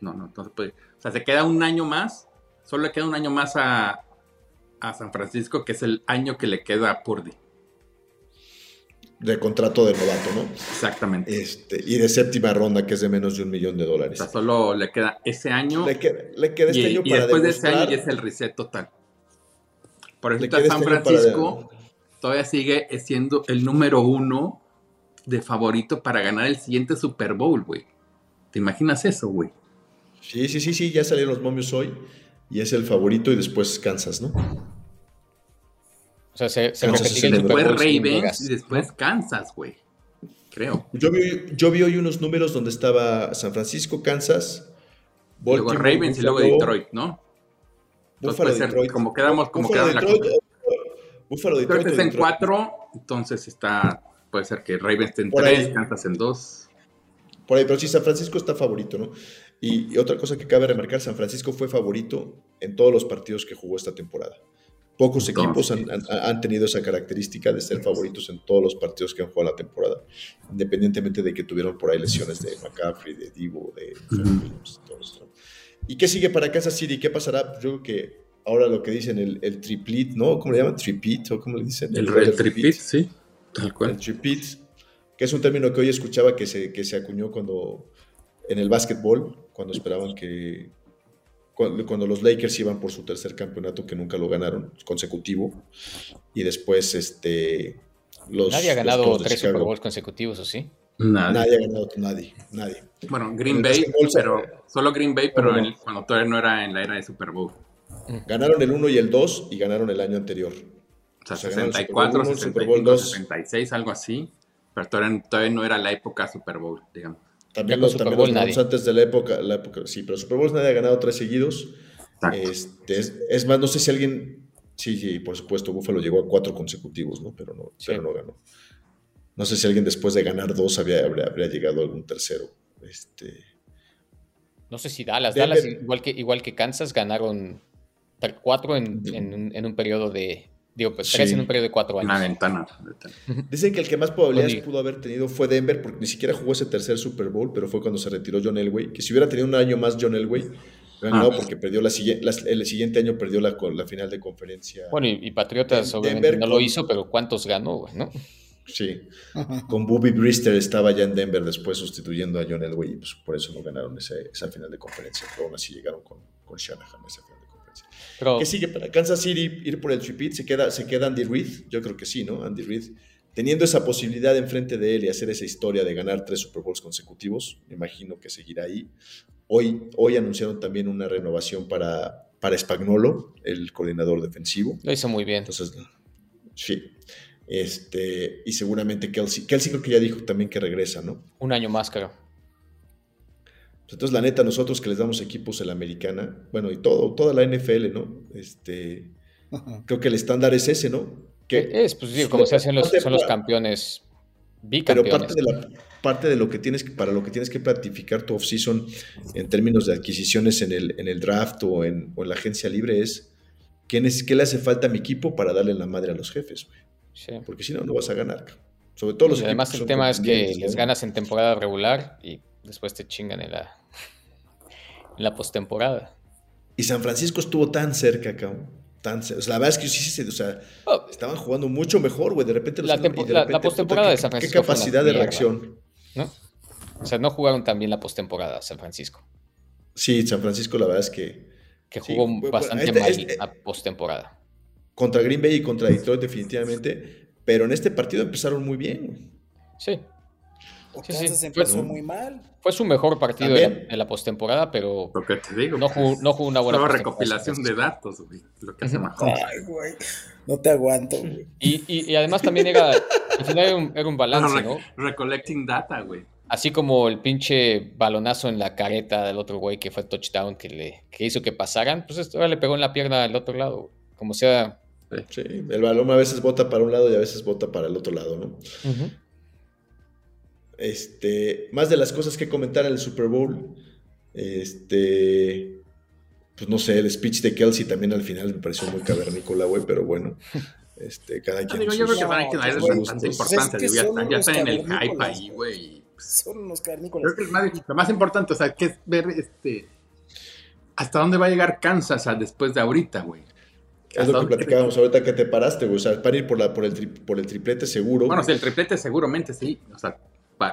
No, no, entonces puede. O sea, se queda un año más, solo le queda un año más a, a San Francisco, que es el año que le queda a Purdy. De contrato de novato, ¿no? Exactamente. Este, y de séptima ronda, que es de menos de un millón de O dólares. sea, solo le queda ese año. Le queda, le queda este y, año y para después de ese año ya es el reset total. Por ejemplo, San este para- Francisco todavía sigue siendo el número uno de favorito para ganar el siguiente Super Bowl, güey. ¿Te imaginas eso, güey? Sí, sí, sí, sí, ya salieron los momios hoy. Y es el favorito y después Kansas, ¿no? O sea, se, se Kansas repetiría es el el Super Después Ravens Vegas, y después Kansas, güey. Creo. Yo vi, yo vi hoy unos números donde estaba San Francisco, Kansas, Luego Baltimore, Ravens y luego Detroit, ¿no? Entonces Buffalo, ser Detroit. como quedamos, como Buffalo, quedaron en la Detroit, Buffalo, Detroit Detroit, está en Detroit. cuatro, entonces está, puede ser que Ravens esté en Por tres, ahí. Kansas en dos. Por ahí, pero sí, San Francisco está favorito, ¿no? Y, y otra cosa que cabe remarcar, San Francisco fue favorito en todos los partidos que jugó esta temporada. Pocos equipos han, han- han tenido esa característica de ser favoritos en todos los partidos que han jugado la temporada, independientemente de que tuvieron por ahí lesiones de McCaffrey, de Divo, de Williams, todo esto. ¿Y qué sigue para Kansas City? ¿Qué pasará? Yo creo que ahora lo que dicen el, el triplit, ¿no? ¿Cómo le llaman? ¿Tripit? ¿O cómo le dicen? El, doble el tripit, sí, tal el cual. tripit, que es un término que hoy escuchaba que se, que se acuñó cuando en el básquetbol, cuando esperaban que cuando, los Lakers iban por su tercer campeonato que nunca lo ganaron consecutivo y después este los Nadie ha ganado tres Chicago. Super Bowls consecutivos, ¿o sí? Nada. Nadie ha ganado, nadie, nadie. Bueno, Green Bay, pero solo Green Bay, pero No, no. el- cuando todavía no era en la era de Super Bowl. Ganaron el 1 y el 2 y ganaron el año anterior. O sea, O sea, ganaron el 64, Super Bowl, el Super Bowl 65, dos. 66, algo así. Pero todavía, todavía no era la época Super Bowl, digamos. También los, Super también Bowl los nadie. Browns antes de la época, la época, sí, pero Super Bowl nadie ha ganado tres seguidos. Este, es, es más, no sé si alguien. Sí, sí, por supuesto, Buffalo llegó a cuatro consecutivos, ¿no? Pero no, Sí. pero no ganó. No sé si alguien después de ganar dos había, habría, habría llegado a algún tercero. Este, No sé si Dallas. Denver- Dallas, igual que, igual que Kansas, ganaron cuatro en, en un, en un periodo de. Digo, pues, tres Sí. en un periodo de cuatro Una años. ventana. Dicen que el que más probabilidades pudo haber tenido fue Denver, porque ni siquiera jugó ese tercer Super Bowl, pero fue cuando se retiró John Elway. Que si hubiera tenido un año más John Elway, hubiera ganado Ah. porque perdió la, siguiente- la- el siguiente año perdió la, final de conferencia. Bueno, y, y Patriotas Den- obviamente Denver no lo con- hizo, pero ¿cuántos ganó, güey, no? Sí, con Bobby Brister estaba ya en Denver después sustituyendo a John Elway y pues por eso no ganaron ese- esa final de conferencia, pero aún así llegaron con, con Shanahan a esa final. Pero ¿Qué sigue para Kansas City ir por el tripit? ¿Se queda, ¿Se queda Andy Reid? Yo creo que sí, ¿no? Andy Reid, teniendo esa posibilidad enfrente de él y hacer esa historia de ganar tres Super Bowls consecutivos, me imagino que seguirá ahí. Hoy, hoy anunciaron también una renovación para, para Spagnolo, el coordinador defensivo. lo hizo muy bien. Entonces, sí. Este, y seguramente Kelsey. Kelsey creo que ya dijo también que regresa, ¿no? Un año más, creo. Pues Entonces, la neta, nosotros que les damos equipos en la americana, bueno, y todo, toda la NFL, ¿no? Este, creo que el estándar es ese, ¿no? Que, Es, pues digo, como se hacen los, son los campeones Pero bicampeones. parte de, la, parte de lo que tienes para lo que tienes que planificar tu offseason en términos de adquisiciones en el, en el draft o en, o en la agencia libre es ¿qué, neces- qué le hace falta a mi equipo para darle la madre a los jefes, güey? Sí. Porque si no, no vas a ganar. Sobre todo los Y además equipos el tema es que les ganas en temporada regular y después te chingan en la, en la postemporada. Y San Francisco estuvo tan cerca, cabrón. Tan cerca. O sea, la verdad es que sí, o sea, Oh, estaban jugando mucho mejor, güey. De repente los La y tempo- la- la postemporada de qué- San Qué Francisco una capacidad de reacción. ¿no? O sea, no jugaron tan bien la postemporada San Francisco, Sí, San Francisco, la verdad es que que Sí, jugó bueno, bastante este- mal este- a postemporada. contra Green Bay y contra Detroit, definitivamente. Pero en este partido empezaron muy bien. Sí, O Sí, sí. Empezó Fue- muy mal. fue su mejor partido de la, También. de la postemporada, pero Lo que te digo. no jugó, no jugó una buena Solo recopilación de datos, güey. Lo que hace. Mahomes. Ay, güey. No te aguanto, güey. Y, y- y además también era, al final era un, era un balance, Re- ¿no? Recollecting data, güey. Así como el pinche balonazo en la careta del otro güey que fue touchdown que, le, que hizo que pasaran, pues esto ahora le pegó en la pierna al otro lado. Como sea. Sí, el balón a veces bota para un lado y a veces bota para el otro lado, ¿no? Este, más de las cosas que comentar en el Super Bowl, este, pues no sé, el speech de Kelsey también al final me pareció muy cavernícola, güey, pero bueno, este, cada No, quien digo, sus- yo creo que que hay pues, güey, tanta pues, importancia. es que ya están, ya están en el hype cavernícolas, ahí, güey. Son unos Creo carnícolas. que el más- lo más importante, o sea, que es ver este hasta dónde va a llegar Kansas a- después de ahorita, güey. Es lo que platicábamos ahorita que te paraste, güey. O sea, para ir por, la, por, el, por el triplete seguro. Bueno, sí, el triplete seguramente sí. O sea,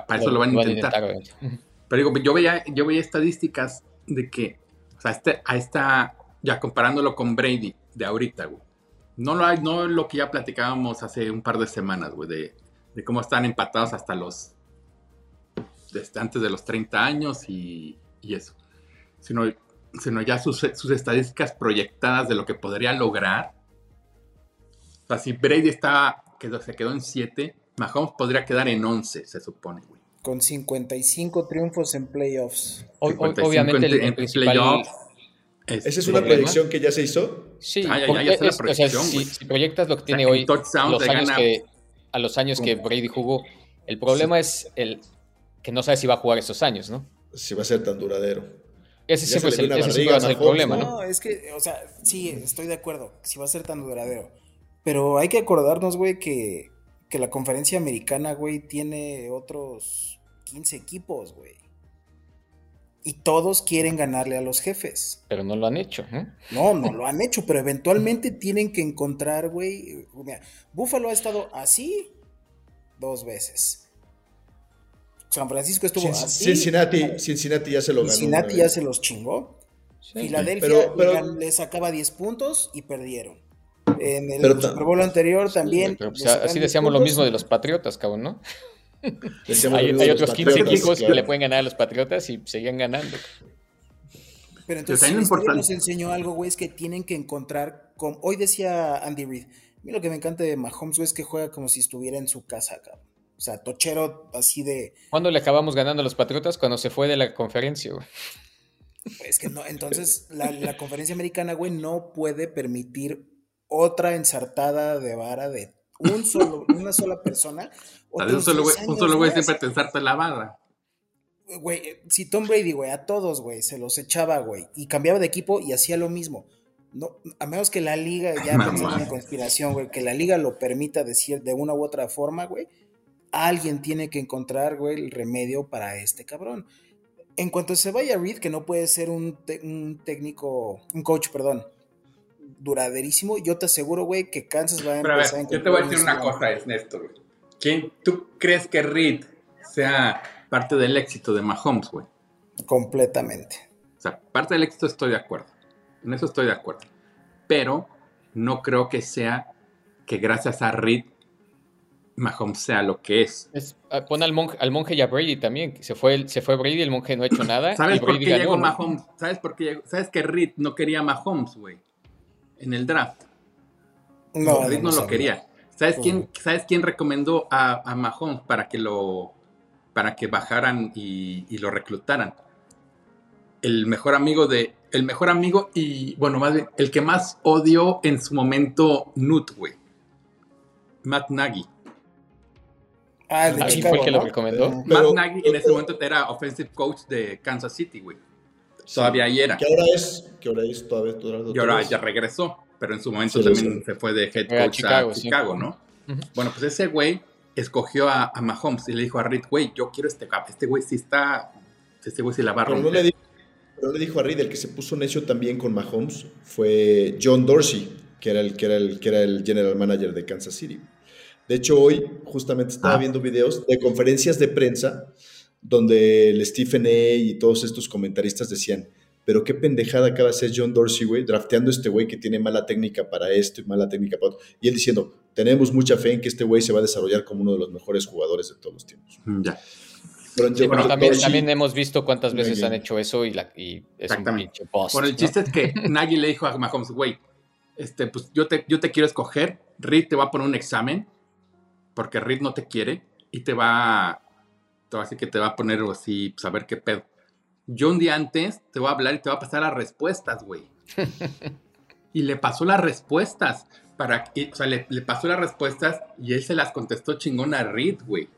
para, eso lo van a intentar. Pero digo, yo veía, yo veía estadísticas de que, o sea, este, a esta, ya comparándolo con Brady de ahorita, güey. No lo hay, no lo que ya platicábamos hace un par de semanas, güey, de, de cómo están empatados hasta los, desde antes de los 30 años y, y eso. Sino sino ya sus, estadísticas proyectadas de lo que podría lograr. O sea, si Brady está, que se quedó en 7, Mahomes podría quedar en 11, se supone, güey. Con 55 triunfos en playoffs. obviamente en, el, playoffs. ¿Esa es una proyección que ya se hizo? Sí, ah, ya, la proyección, si, proyectas lo que tiene hoy, los años que, a los años que Brady jugó, el problema es el que no sabe si va a jugar esos años, ¿no? Si va a ser tan duradero. Ese siempre, es el, problema, ¿no? No, es que, o sea, sí, estoy de acuerdo, si va a ser tan duradero. Pero hay que acordarnos, güey, que, que la conferencia americana, güey, tiene otros 15 equipos, güey. Y todos quieren ganarle a los jefes. Pero no lo han hecho, ¿eh? No, no lo han hecho, pero eventualmente tienen que encontrar, güey. Mira, Buffalo ha estado así dos veces. San Francisco estuvo así. Cincinnati, Cincinnati ya se lo ganó. Cincinnati ya se los chingó. Filadelfia le sacaba 10 puntos y perdieron. En el Super Bowl anterior también. así decíamos lo mismo de los Patriotas, cabrón, ¿no? hay, hay otros 15 equipos que le pueden ganar a los Patriotas y seguían ganando. Pero entonces nos enseñó algo, güey, es que tienen que encontrar. Hoy decía Andy Reid, mira lo que me encanta de Mahomes, güey, es que juega como si estuviera en su casa, cabrón. O sea, tochero así de. ¿Cuándo le acabamos ganando a los Patriotas? Cuando se fue de la conferencia, güey. Es que no, entonces la, conferencia americana, güey, no puede permitir otra ensartada de vara de un solo, una sola persona. Un solo, güey, un solo güey siempre te ensarta la vara. Güey, si Tom Brady, güey, a todos, güey, se los echaba, güey, y cambiaba de equipo y hacía lo mismo. No, a menos que la liga, ya pensando en conspiración, güey, que la liga lo permita decir de una u otra forma, güey, alguien tiene que encontrar, güey, el remedio para este cabrón. En cuanto se vaya Reed, que no puede ser un, técnico, un coach, perdón, duraderísimo, yo te aseguro, güey, que Kansas va a Pero empezar a, ver, Yo te voy a decir una cosa, Ernesto, güey. ¿Quién, ¿Tú crees que Reed sea parte del éxito de Mahomes, güey? Completamente. O sea, parte del éxito estoy de acuerdo. En eso estoy de acuerdo. Pero no creo que sea que gracias a Reed Mahomes sea lo que es. Ah, pon al monje, al monje y a Brady también. Se fue, se fue Brady, el monje no ha hecho nada. ¿Sabes por qué llegó Mahomes? ¿Sabes por qué llegó? ¿Sabes que Reed no quería Mahomes, güey? En el draft. No, no, lo quería. ¿Sabes quién, ¿Sabes quién recomendó a, a, Mahomes para que lo para que bajaran y, y, lo reclutaran? El mejor amigo de. El mejor amigo y, bueno, más bien, el que más odió en su momento Nut, güey. Matt Nagy. Ah, de Chicago, fue el que lo recomendó. Matt Nagy en ese momento era offensive coach de Kansas City, güey. Todavía ahí era. ¿Qué hora es? ¿Qué hora es todavía? todavía y ahora ya regresó, pero en su momento también se fue de head coach a Chicago, ¿no? Bueno, pues ese güey escogió a, Mahomes y le dijo a Reed, güey, yo quiero este este güey sí está, este güey sí la va a pero no, le dijo, pero le dijo a Reed, el que se puso necio también con Mahomes fue John Dorsey, que era el, que era el, que era el general manager de Kansas City. De hecho, hoy justamente estaba ah. viendo videos de conferencias de prensa donde el Stephen A. y todos estos comentaristas decían, pero qué pendejada acaba de hacer John Dorsey, güey, drafteando a este güey que tiene mala técnica para esto y mala técnica para otro. Y él diciendo, tenemos mucha fe en que este güey se va a desarrollar como uno de los mejores jugadores de todos los tiempos. Mm, ya. Pero, también, hemos visto cuántas veces han hecho eso y, la, y es un pinche post. Bueno, el chiste es que Nagy le dijo a Mahomes, güey, este, pues yo te, yo te quiero escoger, Reed te va a poner un examen porque Reed no te quiere y te va, así que te va a poner así, pues a ver qué pedo. Yo un día antes te voy a hablar y te va a pasar las respuestas, güey. y le pasó las respuestas. Para, o sea, le, pasó las respuestas y él se las contestó chingón a Reed, güey.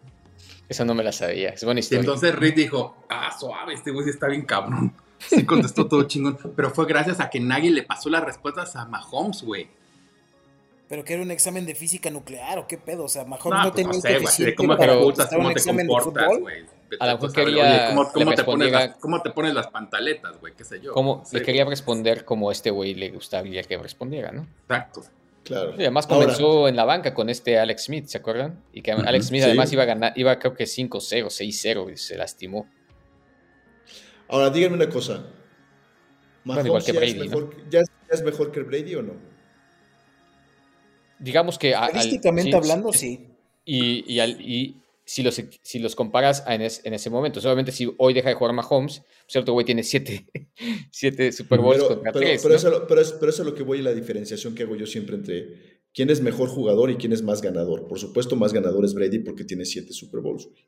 Eso no me la sabía, es buena historia. Y entonces Reed dijo, ah, suave, este güey está bien cabrón. Sí contestó todo chingón. Pero fue gracias a que Nagy le pasó las respuestas a Mahomes, güey pero que era un examen de física nuclear o qué pedo, o sea, mejor no, pues tenía no sé, güey, de cómo te cómo te comportas, güey. a lo mejor quería. ¿cómo, cómo te pones las, ¿Cómo te pones las pantaletas, güey? ¿Qué sé yo? No sé, le quería responder como a este güey le gustaría que respondiera, ¿no? Exacto. Claro. Y además Ahora, comenzó en la banca con este Alex Smith, ¿se acuerdan? Y que Alex Smith sí. además iba a ganar, iba creo que 5-0, 6-0 y se lastimó. ahora díganme una cosa. Bueno, ¿Mahomes igual que ya, es Brady, ¿no? mejor, ya es- ya es mejor que Brady o no? Digamos que... Estadísticamente sí, hablando, sí. Y, y, al- y si, los, si los comparas en, es- en ese momento, solamente si hoy deja de jugar Mahomes, otro güey tiene 7 siete Super Bowls Pero, contra pero, 3. pero, eso, pero es, pero eso es lo que voy a la diferenciación que hago yo siempre entre quién es mejor jugador y quién es más ganador. Por supuesto, más ganador es Brady porque tiene siete Super Bowls. güey.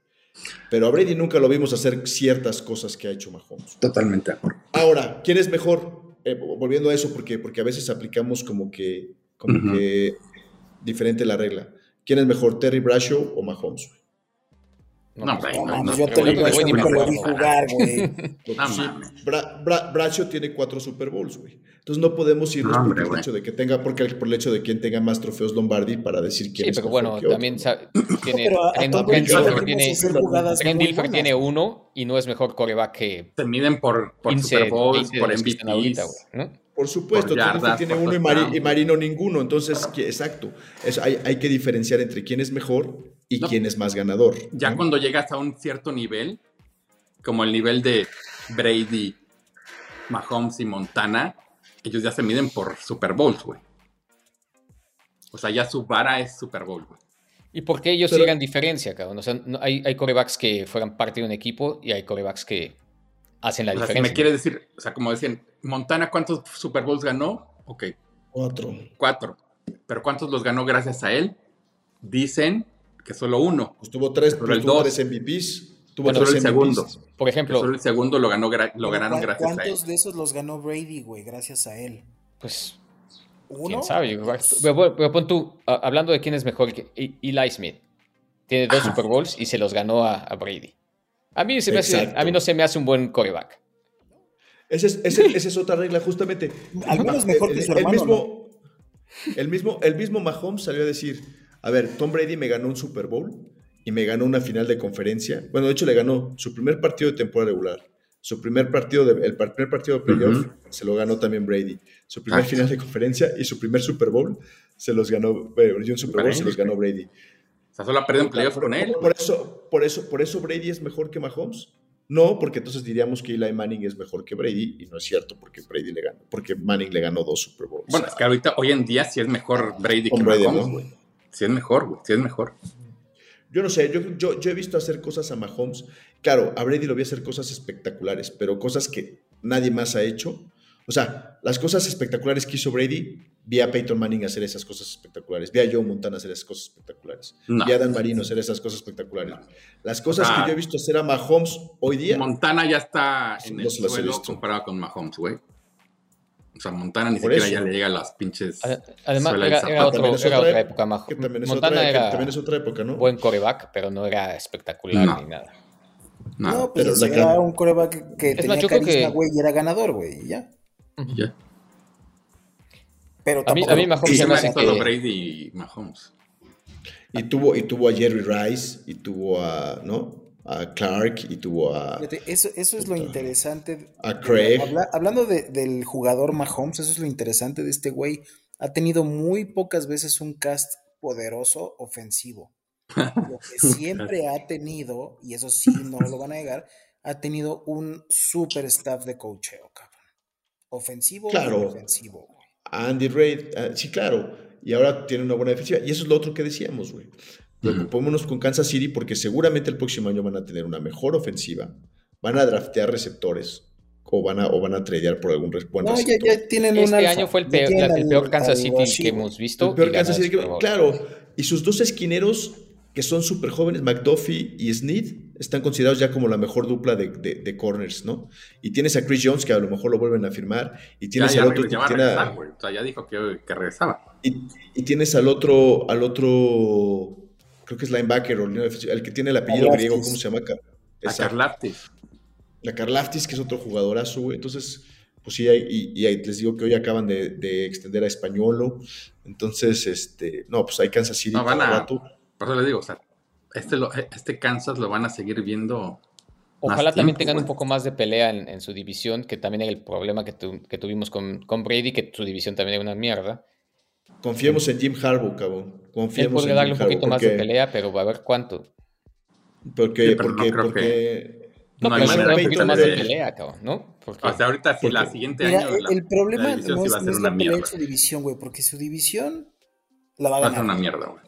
Pero a Brady nunca lo vimos hacer ciertas cosas que ha hecho Mahomes. Totalmente de acuerdo. Ahora, ¿quién es mejor? Eh, volviendo a eso, porque, porque a veces aplicamos como que, como Ujú. que diferente la regla. ¿Quién es mejor, Terry Bradshaw o Mahomes? güey? No, pues, güey, No, no, no, yo te lo vi jugar, güey. No sí, Bradshaw tiene cuatro Super Bowls, güey. Entonces no podemos irnos No, por el hecho de que tenga, porque por el hecho de quien tenga más trofeos Lombardi para decir quién Sí, es pero mejor bueno, también ¿no? tiene... pero Trent- tiene, uno y no es mejor coreback que Se miden por, por 15, Super Bowls, 20 de por los Por supuesto, yardas, tiene por uno y, Mari- y Marino ninguno. Entonces, que- exacto. Es- hay, hay que diferenciar entre quién es mejor y No. quién es más ganador. Ya ¿no? cuando llegas a un cierto nivel, como el nivel de Brady, Mahomes y Montana, ellos ya se miden por Super Bowls, güey. O sea, ya su vara es Super Bowl, güey. ¿Y por qué ellos Pero- sigan diferencia, cabrón? O sea, no- hay, hay corebacks que fueran parte de un equipo y hay corebacks que hacen la O sea, si diferencia. me quiere decir, o sea, como decían, Montana, ¿cuántos Super Bowls ganó? Ok, Cuatro. cuatro. Pero ¿cuántos los ganó gracias a él? Dicen que solo uno. Pues tuvo tres, Pero el tuvo dos. tres MVPs. Tuvo Bueno, tres solo el MVPs. segundo. Por ejemplo, solo el segundo lo, ganó lo ganaron ¿cuán- gracias a él. ¿Cuántos de esos los ganó Brady, güey? Gracias a él. pues, ¿Uno? quién sabe. Pero, pero pon tú, hablando de quién es mejor, que Eli Smith tiene dos Ajá. Super Bowls y se los ganó a, a Brady. A mí, se me hace- a mí no se me hace un buen coreback. Esa es, ese- esa es otra regla, justamente. Al menos mejor que El- su el mismo, el, mismo, el mismo Mahomes salió a decir, a ver, Tom Brady me ganó un Super Bowl y me ganó una final de conferencia. Bueno, de hecho le ganó su primer partido de temporada regular, su primer partido de, el primer partido de playoff se lo ganó también Brady, su primer Ah. final de conferencia y su primer Super Bowl se los ganó, y un Super Bowl se los ganó Brady. O sea, solo ha perdido en playoffs Por, con él. por eso, por, eso, ¿Por eso Brady es mejor que Mahomes? No, porque entonces diríamos que Eli Manning es mejor que Brady, y no es cierto, porque Brady le ganó, porque Manning le ganó dos Super Bowls. Bueno, es que ahorita, hoy en día, sí es mejor Brady que Brady, Mahomes, ¿no? güey. Sí es mejor, güey. Sí es mejor. Yo no sé, yo, yo, yo he visto hacer cosas a Mahomes. Claro, a Brady lo vi hacer cosas espectaculares, pero cosas que nadie más ha hecho. O sea, las cosas espectaculares que hizo Brady, vi a Peyton Manning hacer esas cosas espectaculares, vi a Joe Montana hacer esas cosas espectaculares, No. vi a Dan Marino hacer esas cosas espectaculares. Las cosas Ah. que yo he visto hacer a Mahomes hoy día, Montana ya está en No el suelo comparado con Mahomes, güey. O sea, Montana ni Por siquiera eso. ya le llega a las pinches. Ade- Además, era, era otro- También es era otra otra ep- época más. que también es, Montana otra, que era también es otra época, ¿no? buen coreback, pero no era espectacular No. ni nada. No, No, pues pero la era un coreback que Es tenía carisma, que- güey, y era ganador, güey, y ya. Pero A mí- a mí Mahomes se me hace que- Brady y Mahomes. Y tuvo, y tuvo a Jerry Rice, y tuvo a, ¿no? A Clark, y tuvo a... Eso, eso es lo interesante. A Craig. Habla- hablando de- del jugador Mahomes, eso es lo interesante de este güey. Ha tenido muy pocas veces un cast poderoso ofensivo. Lo que siempre ha tenido, y eso sí no lo van a negar, ha tenido un super staff de coacheo, cabrón. Ofensivo Claro. y defensivo. güey. Andy Reid, ah, sí, claro. Y ahora tiene una buena defensiva. Y eso es lo otro que decíamos, güey. Preocupémonos con Kansas City porque seguramente el próximo año van a tener una mejor ofensiva. Van a draftear receptores. O van a, o van a tradear por algún buen No, ya, receptor. ya tienen un Este alfa. año fue el peor, la- el peor Kansas City que hemos visto. El peor Kansas City, Bowl. claro. Y sus dos esquineros, que son súper jóvenes, McDuffie y Snead, están considerados ya como la mejor dupla de, de- de corners, ¿no? Y tienes a Chris Jones, que a lo mejor lo vuelven a firmar. Y tienes ya, al otro ya tiene a-. O sea, ya dijo que, que regresaba. Y, y tienes al otro, al otro, creo que es linebacker, o el que tiene el apellido griego, ¿cómo se llama? Ca- A Exacto. Karlaftis. La Karlaftis, que es otro jugadorazo, güey. Entonces, pues sí, hay- y, y hay- les digo que hoy acaban de, de extender a Españolo. Entonces, este, no, pues hay Kansas City No, van todo el a- rato. Por eso les digo, o sea, este, lo- este Kansas lo van a seguir viendo Ojalá Más también tiempo, tengan un poco más de pelea en, en su división, que también era el problema que, tu- que tuvimos con, con Brady, que su división también era una mierda. Confiemos en Jim Harbaugh, cabrón. Él Confiemos podría en darle un Jim poquito Harbaugh, más de porque- pelea, pero va a ver cuánto. Porque, Sí, pero no porque, creo porque No, No hay pero sí manera un de poquito más de pelea, cabrón, ¿no? Porque, O sea, ahorita si la Porque- siguiente Mira, año el, la, el problema la no sí es, va a no ser es una la pelea mierda. en su división, güey, porque su división la va a Va a ser ganar. una mierda, güey.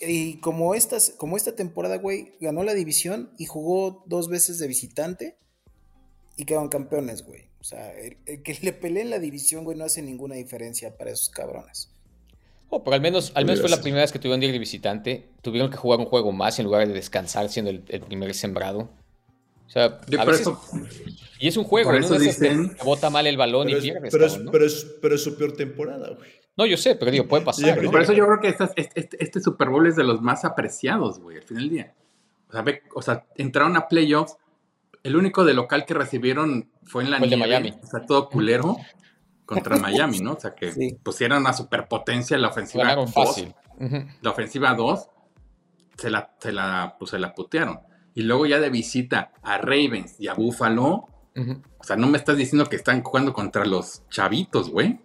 Y como, estas, como esta temporada, güey, ganó la división y jugó dos veces de visitante y quedaron campeones, güey. O sea, el, el que le peleen la división, güey, no hace ninguna diferencia para esos cabrones. oh, pero al menos, al menos fue la primera vez que tuvieron de ir de visitante. Tuvieron que jugar un juego más en lugar de descansar siendo el, el primer sembrado. O sea, a veces- eso, y es un juego, por ¿no? eso dicen- te bota mal el balón pero y es, pierdes, pero, es, cabrón, ¿no? pero, es, pero es su peor temporada, güey. No, yo sé, pero digo, puede pasar, Sí, ¿no? por eso yo creo que estas- este, este- este Super Bowl es de los más apreciados, güey, al final del día. O sea, ve- o sea, entraron a playoffs. El único de local que recibieron fue en la Fue el de nieve, Miami. O sea, todo culero contra Miami, ¿no? O sea, que Sí. pusieron una superpotencia la ofensiva Ganaron 2, fácil. La ofensiva 2 se la, se la, pues, se la putearon. Y luego ya de visita a Ravens y a Buffalo, o sea, no me estás diciendo que están jugando contra los chavitos, güey.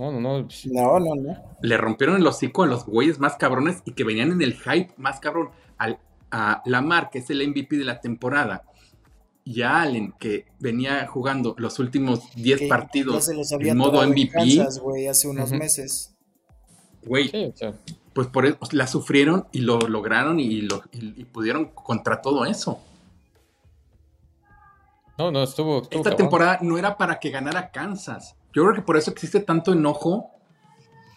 No, no, no. No, no, no. Le rompieron el hocico a los güeyes más cabrones y que venían en el hype más cabrón. Al, a Lamar, que es el MVP de la temporada, y a Allen, que venía jugando los últimos 10 Que ya partidos se los había en modo MVP, Kansas, güey, hace unos meses. güey, Sí, o sea, pues por eso la sufrieron y lo lograron y, lo, y- y pudieron contra todo eso. no, no, estuvo. estuvo Esta cabrón. temporada no era para que ganara Kansas. Yo creo que por eso existe tanto enojo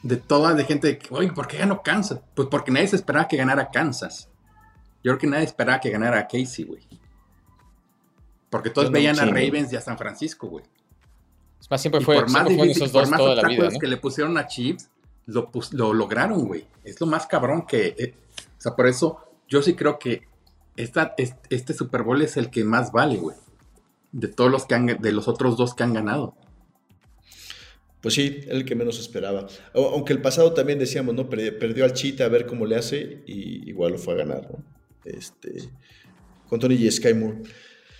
de toda de gente de que, oye, ¿por qué ganó Kansas? Pues porque nadie se esperaba que ganara Kansas. Yo creo que nadie esperaba que ganara a Casey, güey. Porque todos no, veían a. Ravens y a San Francisco, güey. Es más, siempre, Y fue, por más siempre difícil, esos por dos más toda la vida, ¿no? que le pusieron a Chiefs, lo, lo lograron, güey. Es lo más cabrón que... eh, o sea, por eso yo sí creo que esta, es- este Super Bowl es el que más vale, güey. De todos los que han, de los otros dos que han ganado. Pues sí, el que menos esperaba. Aunque el pasado también decíamos, ¿no? Perdi- Perdió al Chita a ver cómo le hace y igual lo fue a ganar, ¿no? Este, con Tony y Sky Moore.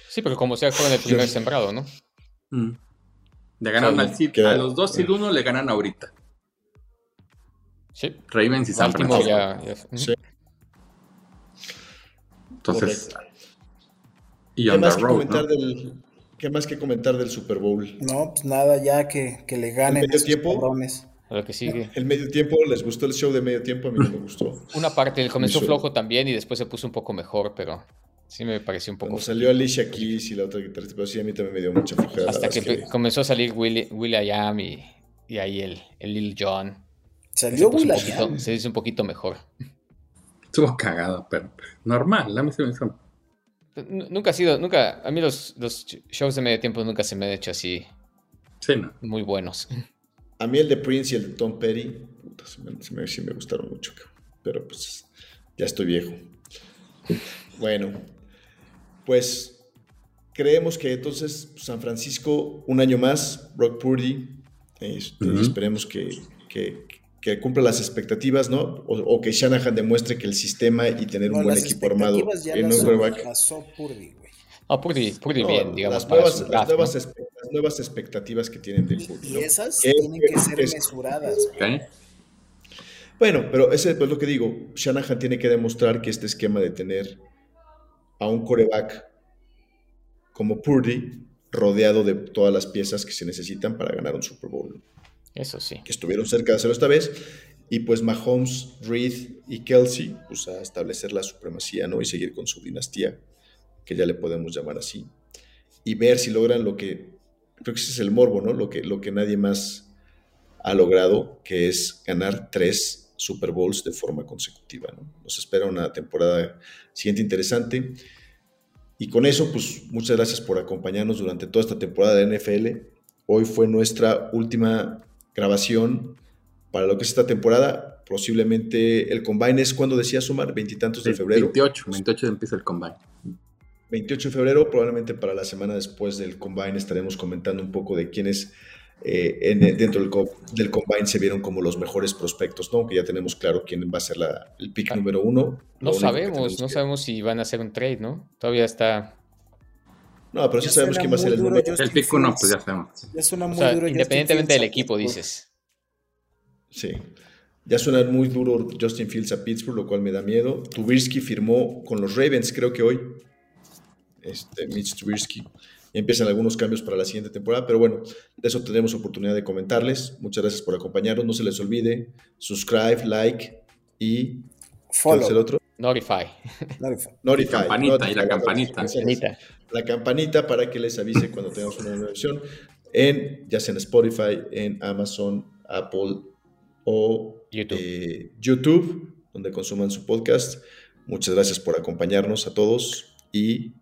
Sí, pero como sea, fueron el primer sembrado, ¿no? Mm. Le ganaron al queda- a los dos Seed 1 le ganan ahorita. Sí. Ravens y San Francisco. ya. ya-. Sí. Entonces, Correcto. y ¿Qué on the más, que road, comentar ¿no? del, ¿Qué más que comentar del Super Bowl? No, pues nada, ya que, que le ganen ¿El medio esos tiempo? cabrones. A lo que sigue. El medio tiempo, ¿les gustó el show de medio tiempo? A mí no me gustó. Una parte, comenzó Eso. flojo también y después se puso un poco mejor, pero sí me pareció un poco. Cuando salió Alicia Keys y la otra guitarrista, pero sí, a mí también me dio mucha flojera. la Hasta que, comenzó a salir Willy, Will.i.am y, y ahí el, el Lil John. Salió Will poquito- se dice un poquito mejor. Estuvo cagado, pero normal. A mí se me hizo- Nunca ha sido, nunca, a mí los, los shows de medio tiempo nunca se me han hecho así Sí, no. muy buenos. A mí el de Prince y el de Tom Petty, puta, se me, se me- sí me gustaron mucho, pero pues ya estoy viejo. Bueno, pues creemos que entonces San Francisco un año más, Brock Purdy, este, esperemos que, que- que cumpla las expectativas, ¿no? O, o que Shanahan demuestre que el sistema y tener un No, buen equipo armado expectativas ya en las un quarterback. pasó Purdy, güey. No, Purdy, Purdy No, bien, digamos. las, para nuevas, su las, nuevas ¿no? espe- las nuevas expectativas que tienen de Purdy. Y ¿no? esas tienen que ser es- mesuradas, güey. ¿Ok? Bueno, pero ese es lo que digo. Shanahan tiene que demostrar que este esquema de tener a un coreback como Purdy rodeado de todas las piezas que se necesitan para ganar un Super Bowl. Eso sí. Que estuvieron cerca de hacerlo esta vez. Y pues Mahomes, Reed y Kelsey, pues a establecer la supremacía, ¿no? Y seguir con su dinastía, que ya le podemos llamar así. Y ver si logran lo que, creo que ese es el morbo, ¿no? Lo que, lo que nadie más ha logrado, que es ganar tres Super Bowls de forma consecutiva, ¿no? Nos espera una temporada siguiente interesante. Y con eso, pues muchas gracias por acompañarnos durante toda esta temporada de NFL. Hoy fue nuestra última grabación para lo que es esta temporada. Posiblemente el combine es cuando decía sumar, veintitantos de febrero. 28, 28 empieza el combine. 28 de febrero, probablemente para la semana después del combine estaremos comentando un poco de quiénes eh, en- dentro del, co- del combine se vieron como los mejores prospectos, ¿no? Que ya tenemos claro quién va a ser la- el pick número uno. No sabemos, no que- sabemos si van a hacer un trade, ¿no? Todavía está No, pero sí sabemos quién va a ser el número. El pick uno, pues ya sabemos. Ya suena muy O sea, duro. independientemente del equipo, dices. Sí. Ya suena muy duro Justin Fields a Pittsburgh, lo cual me da miedo. Tubirsky firmó con los Ravens, creo que hoy. Este, Mitch Tubirsky. Y empiezan algunos cambios para la siguiente temporada, pero bueno, de eso tendremos oportunidad de comentarles. Muchas gracias por acompañarnos. No se les olvide, subscribe, like y. ¿cuál es el Follow. otro? Notify. Notify. campanita, y la Notify, campanita. Campanita. La campanita para que les avise cuando tengamos una nueva versión. En, ya sea en Spotify, en Amazon, Apple o YouTube. eh, YouTube, donde consuman su podcast. Muchas gracias por acompañarnos a todos y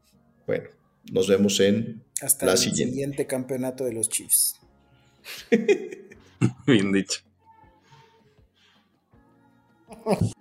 bueno, nos vemos en Hasta la el siguiente. siguiente campeonato de los Chiefs. Bien dicho.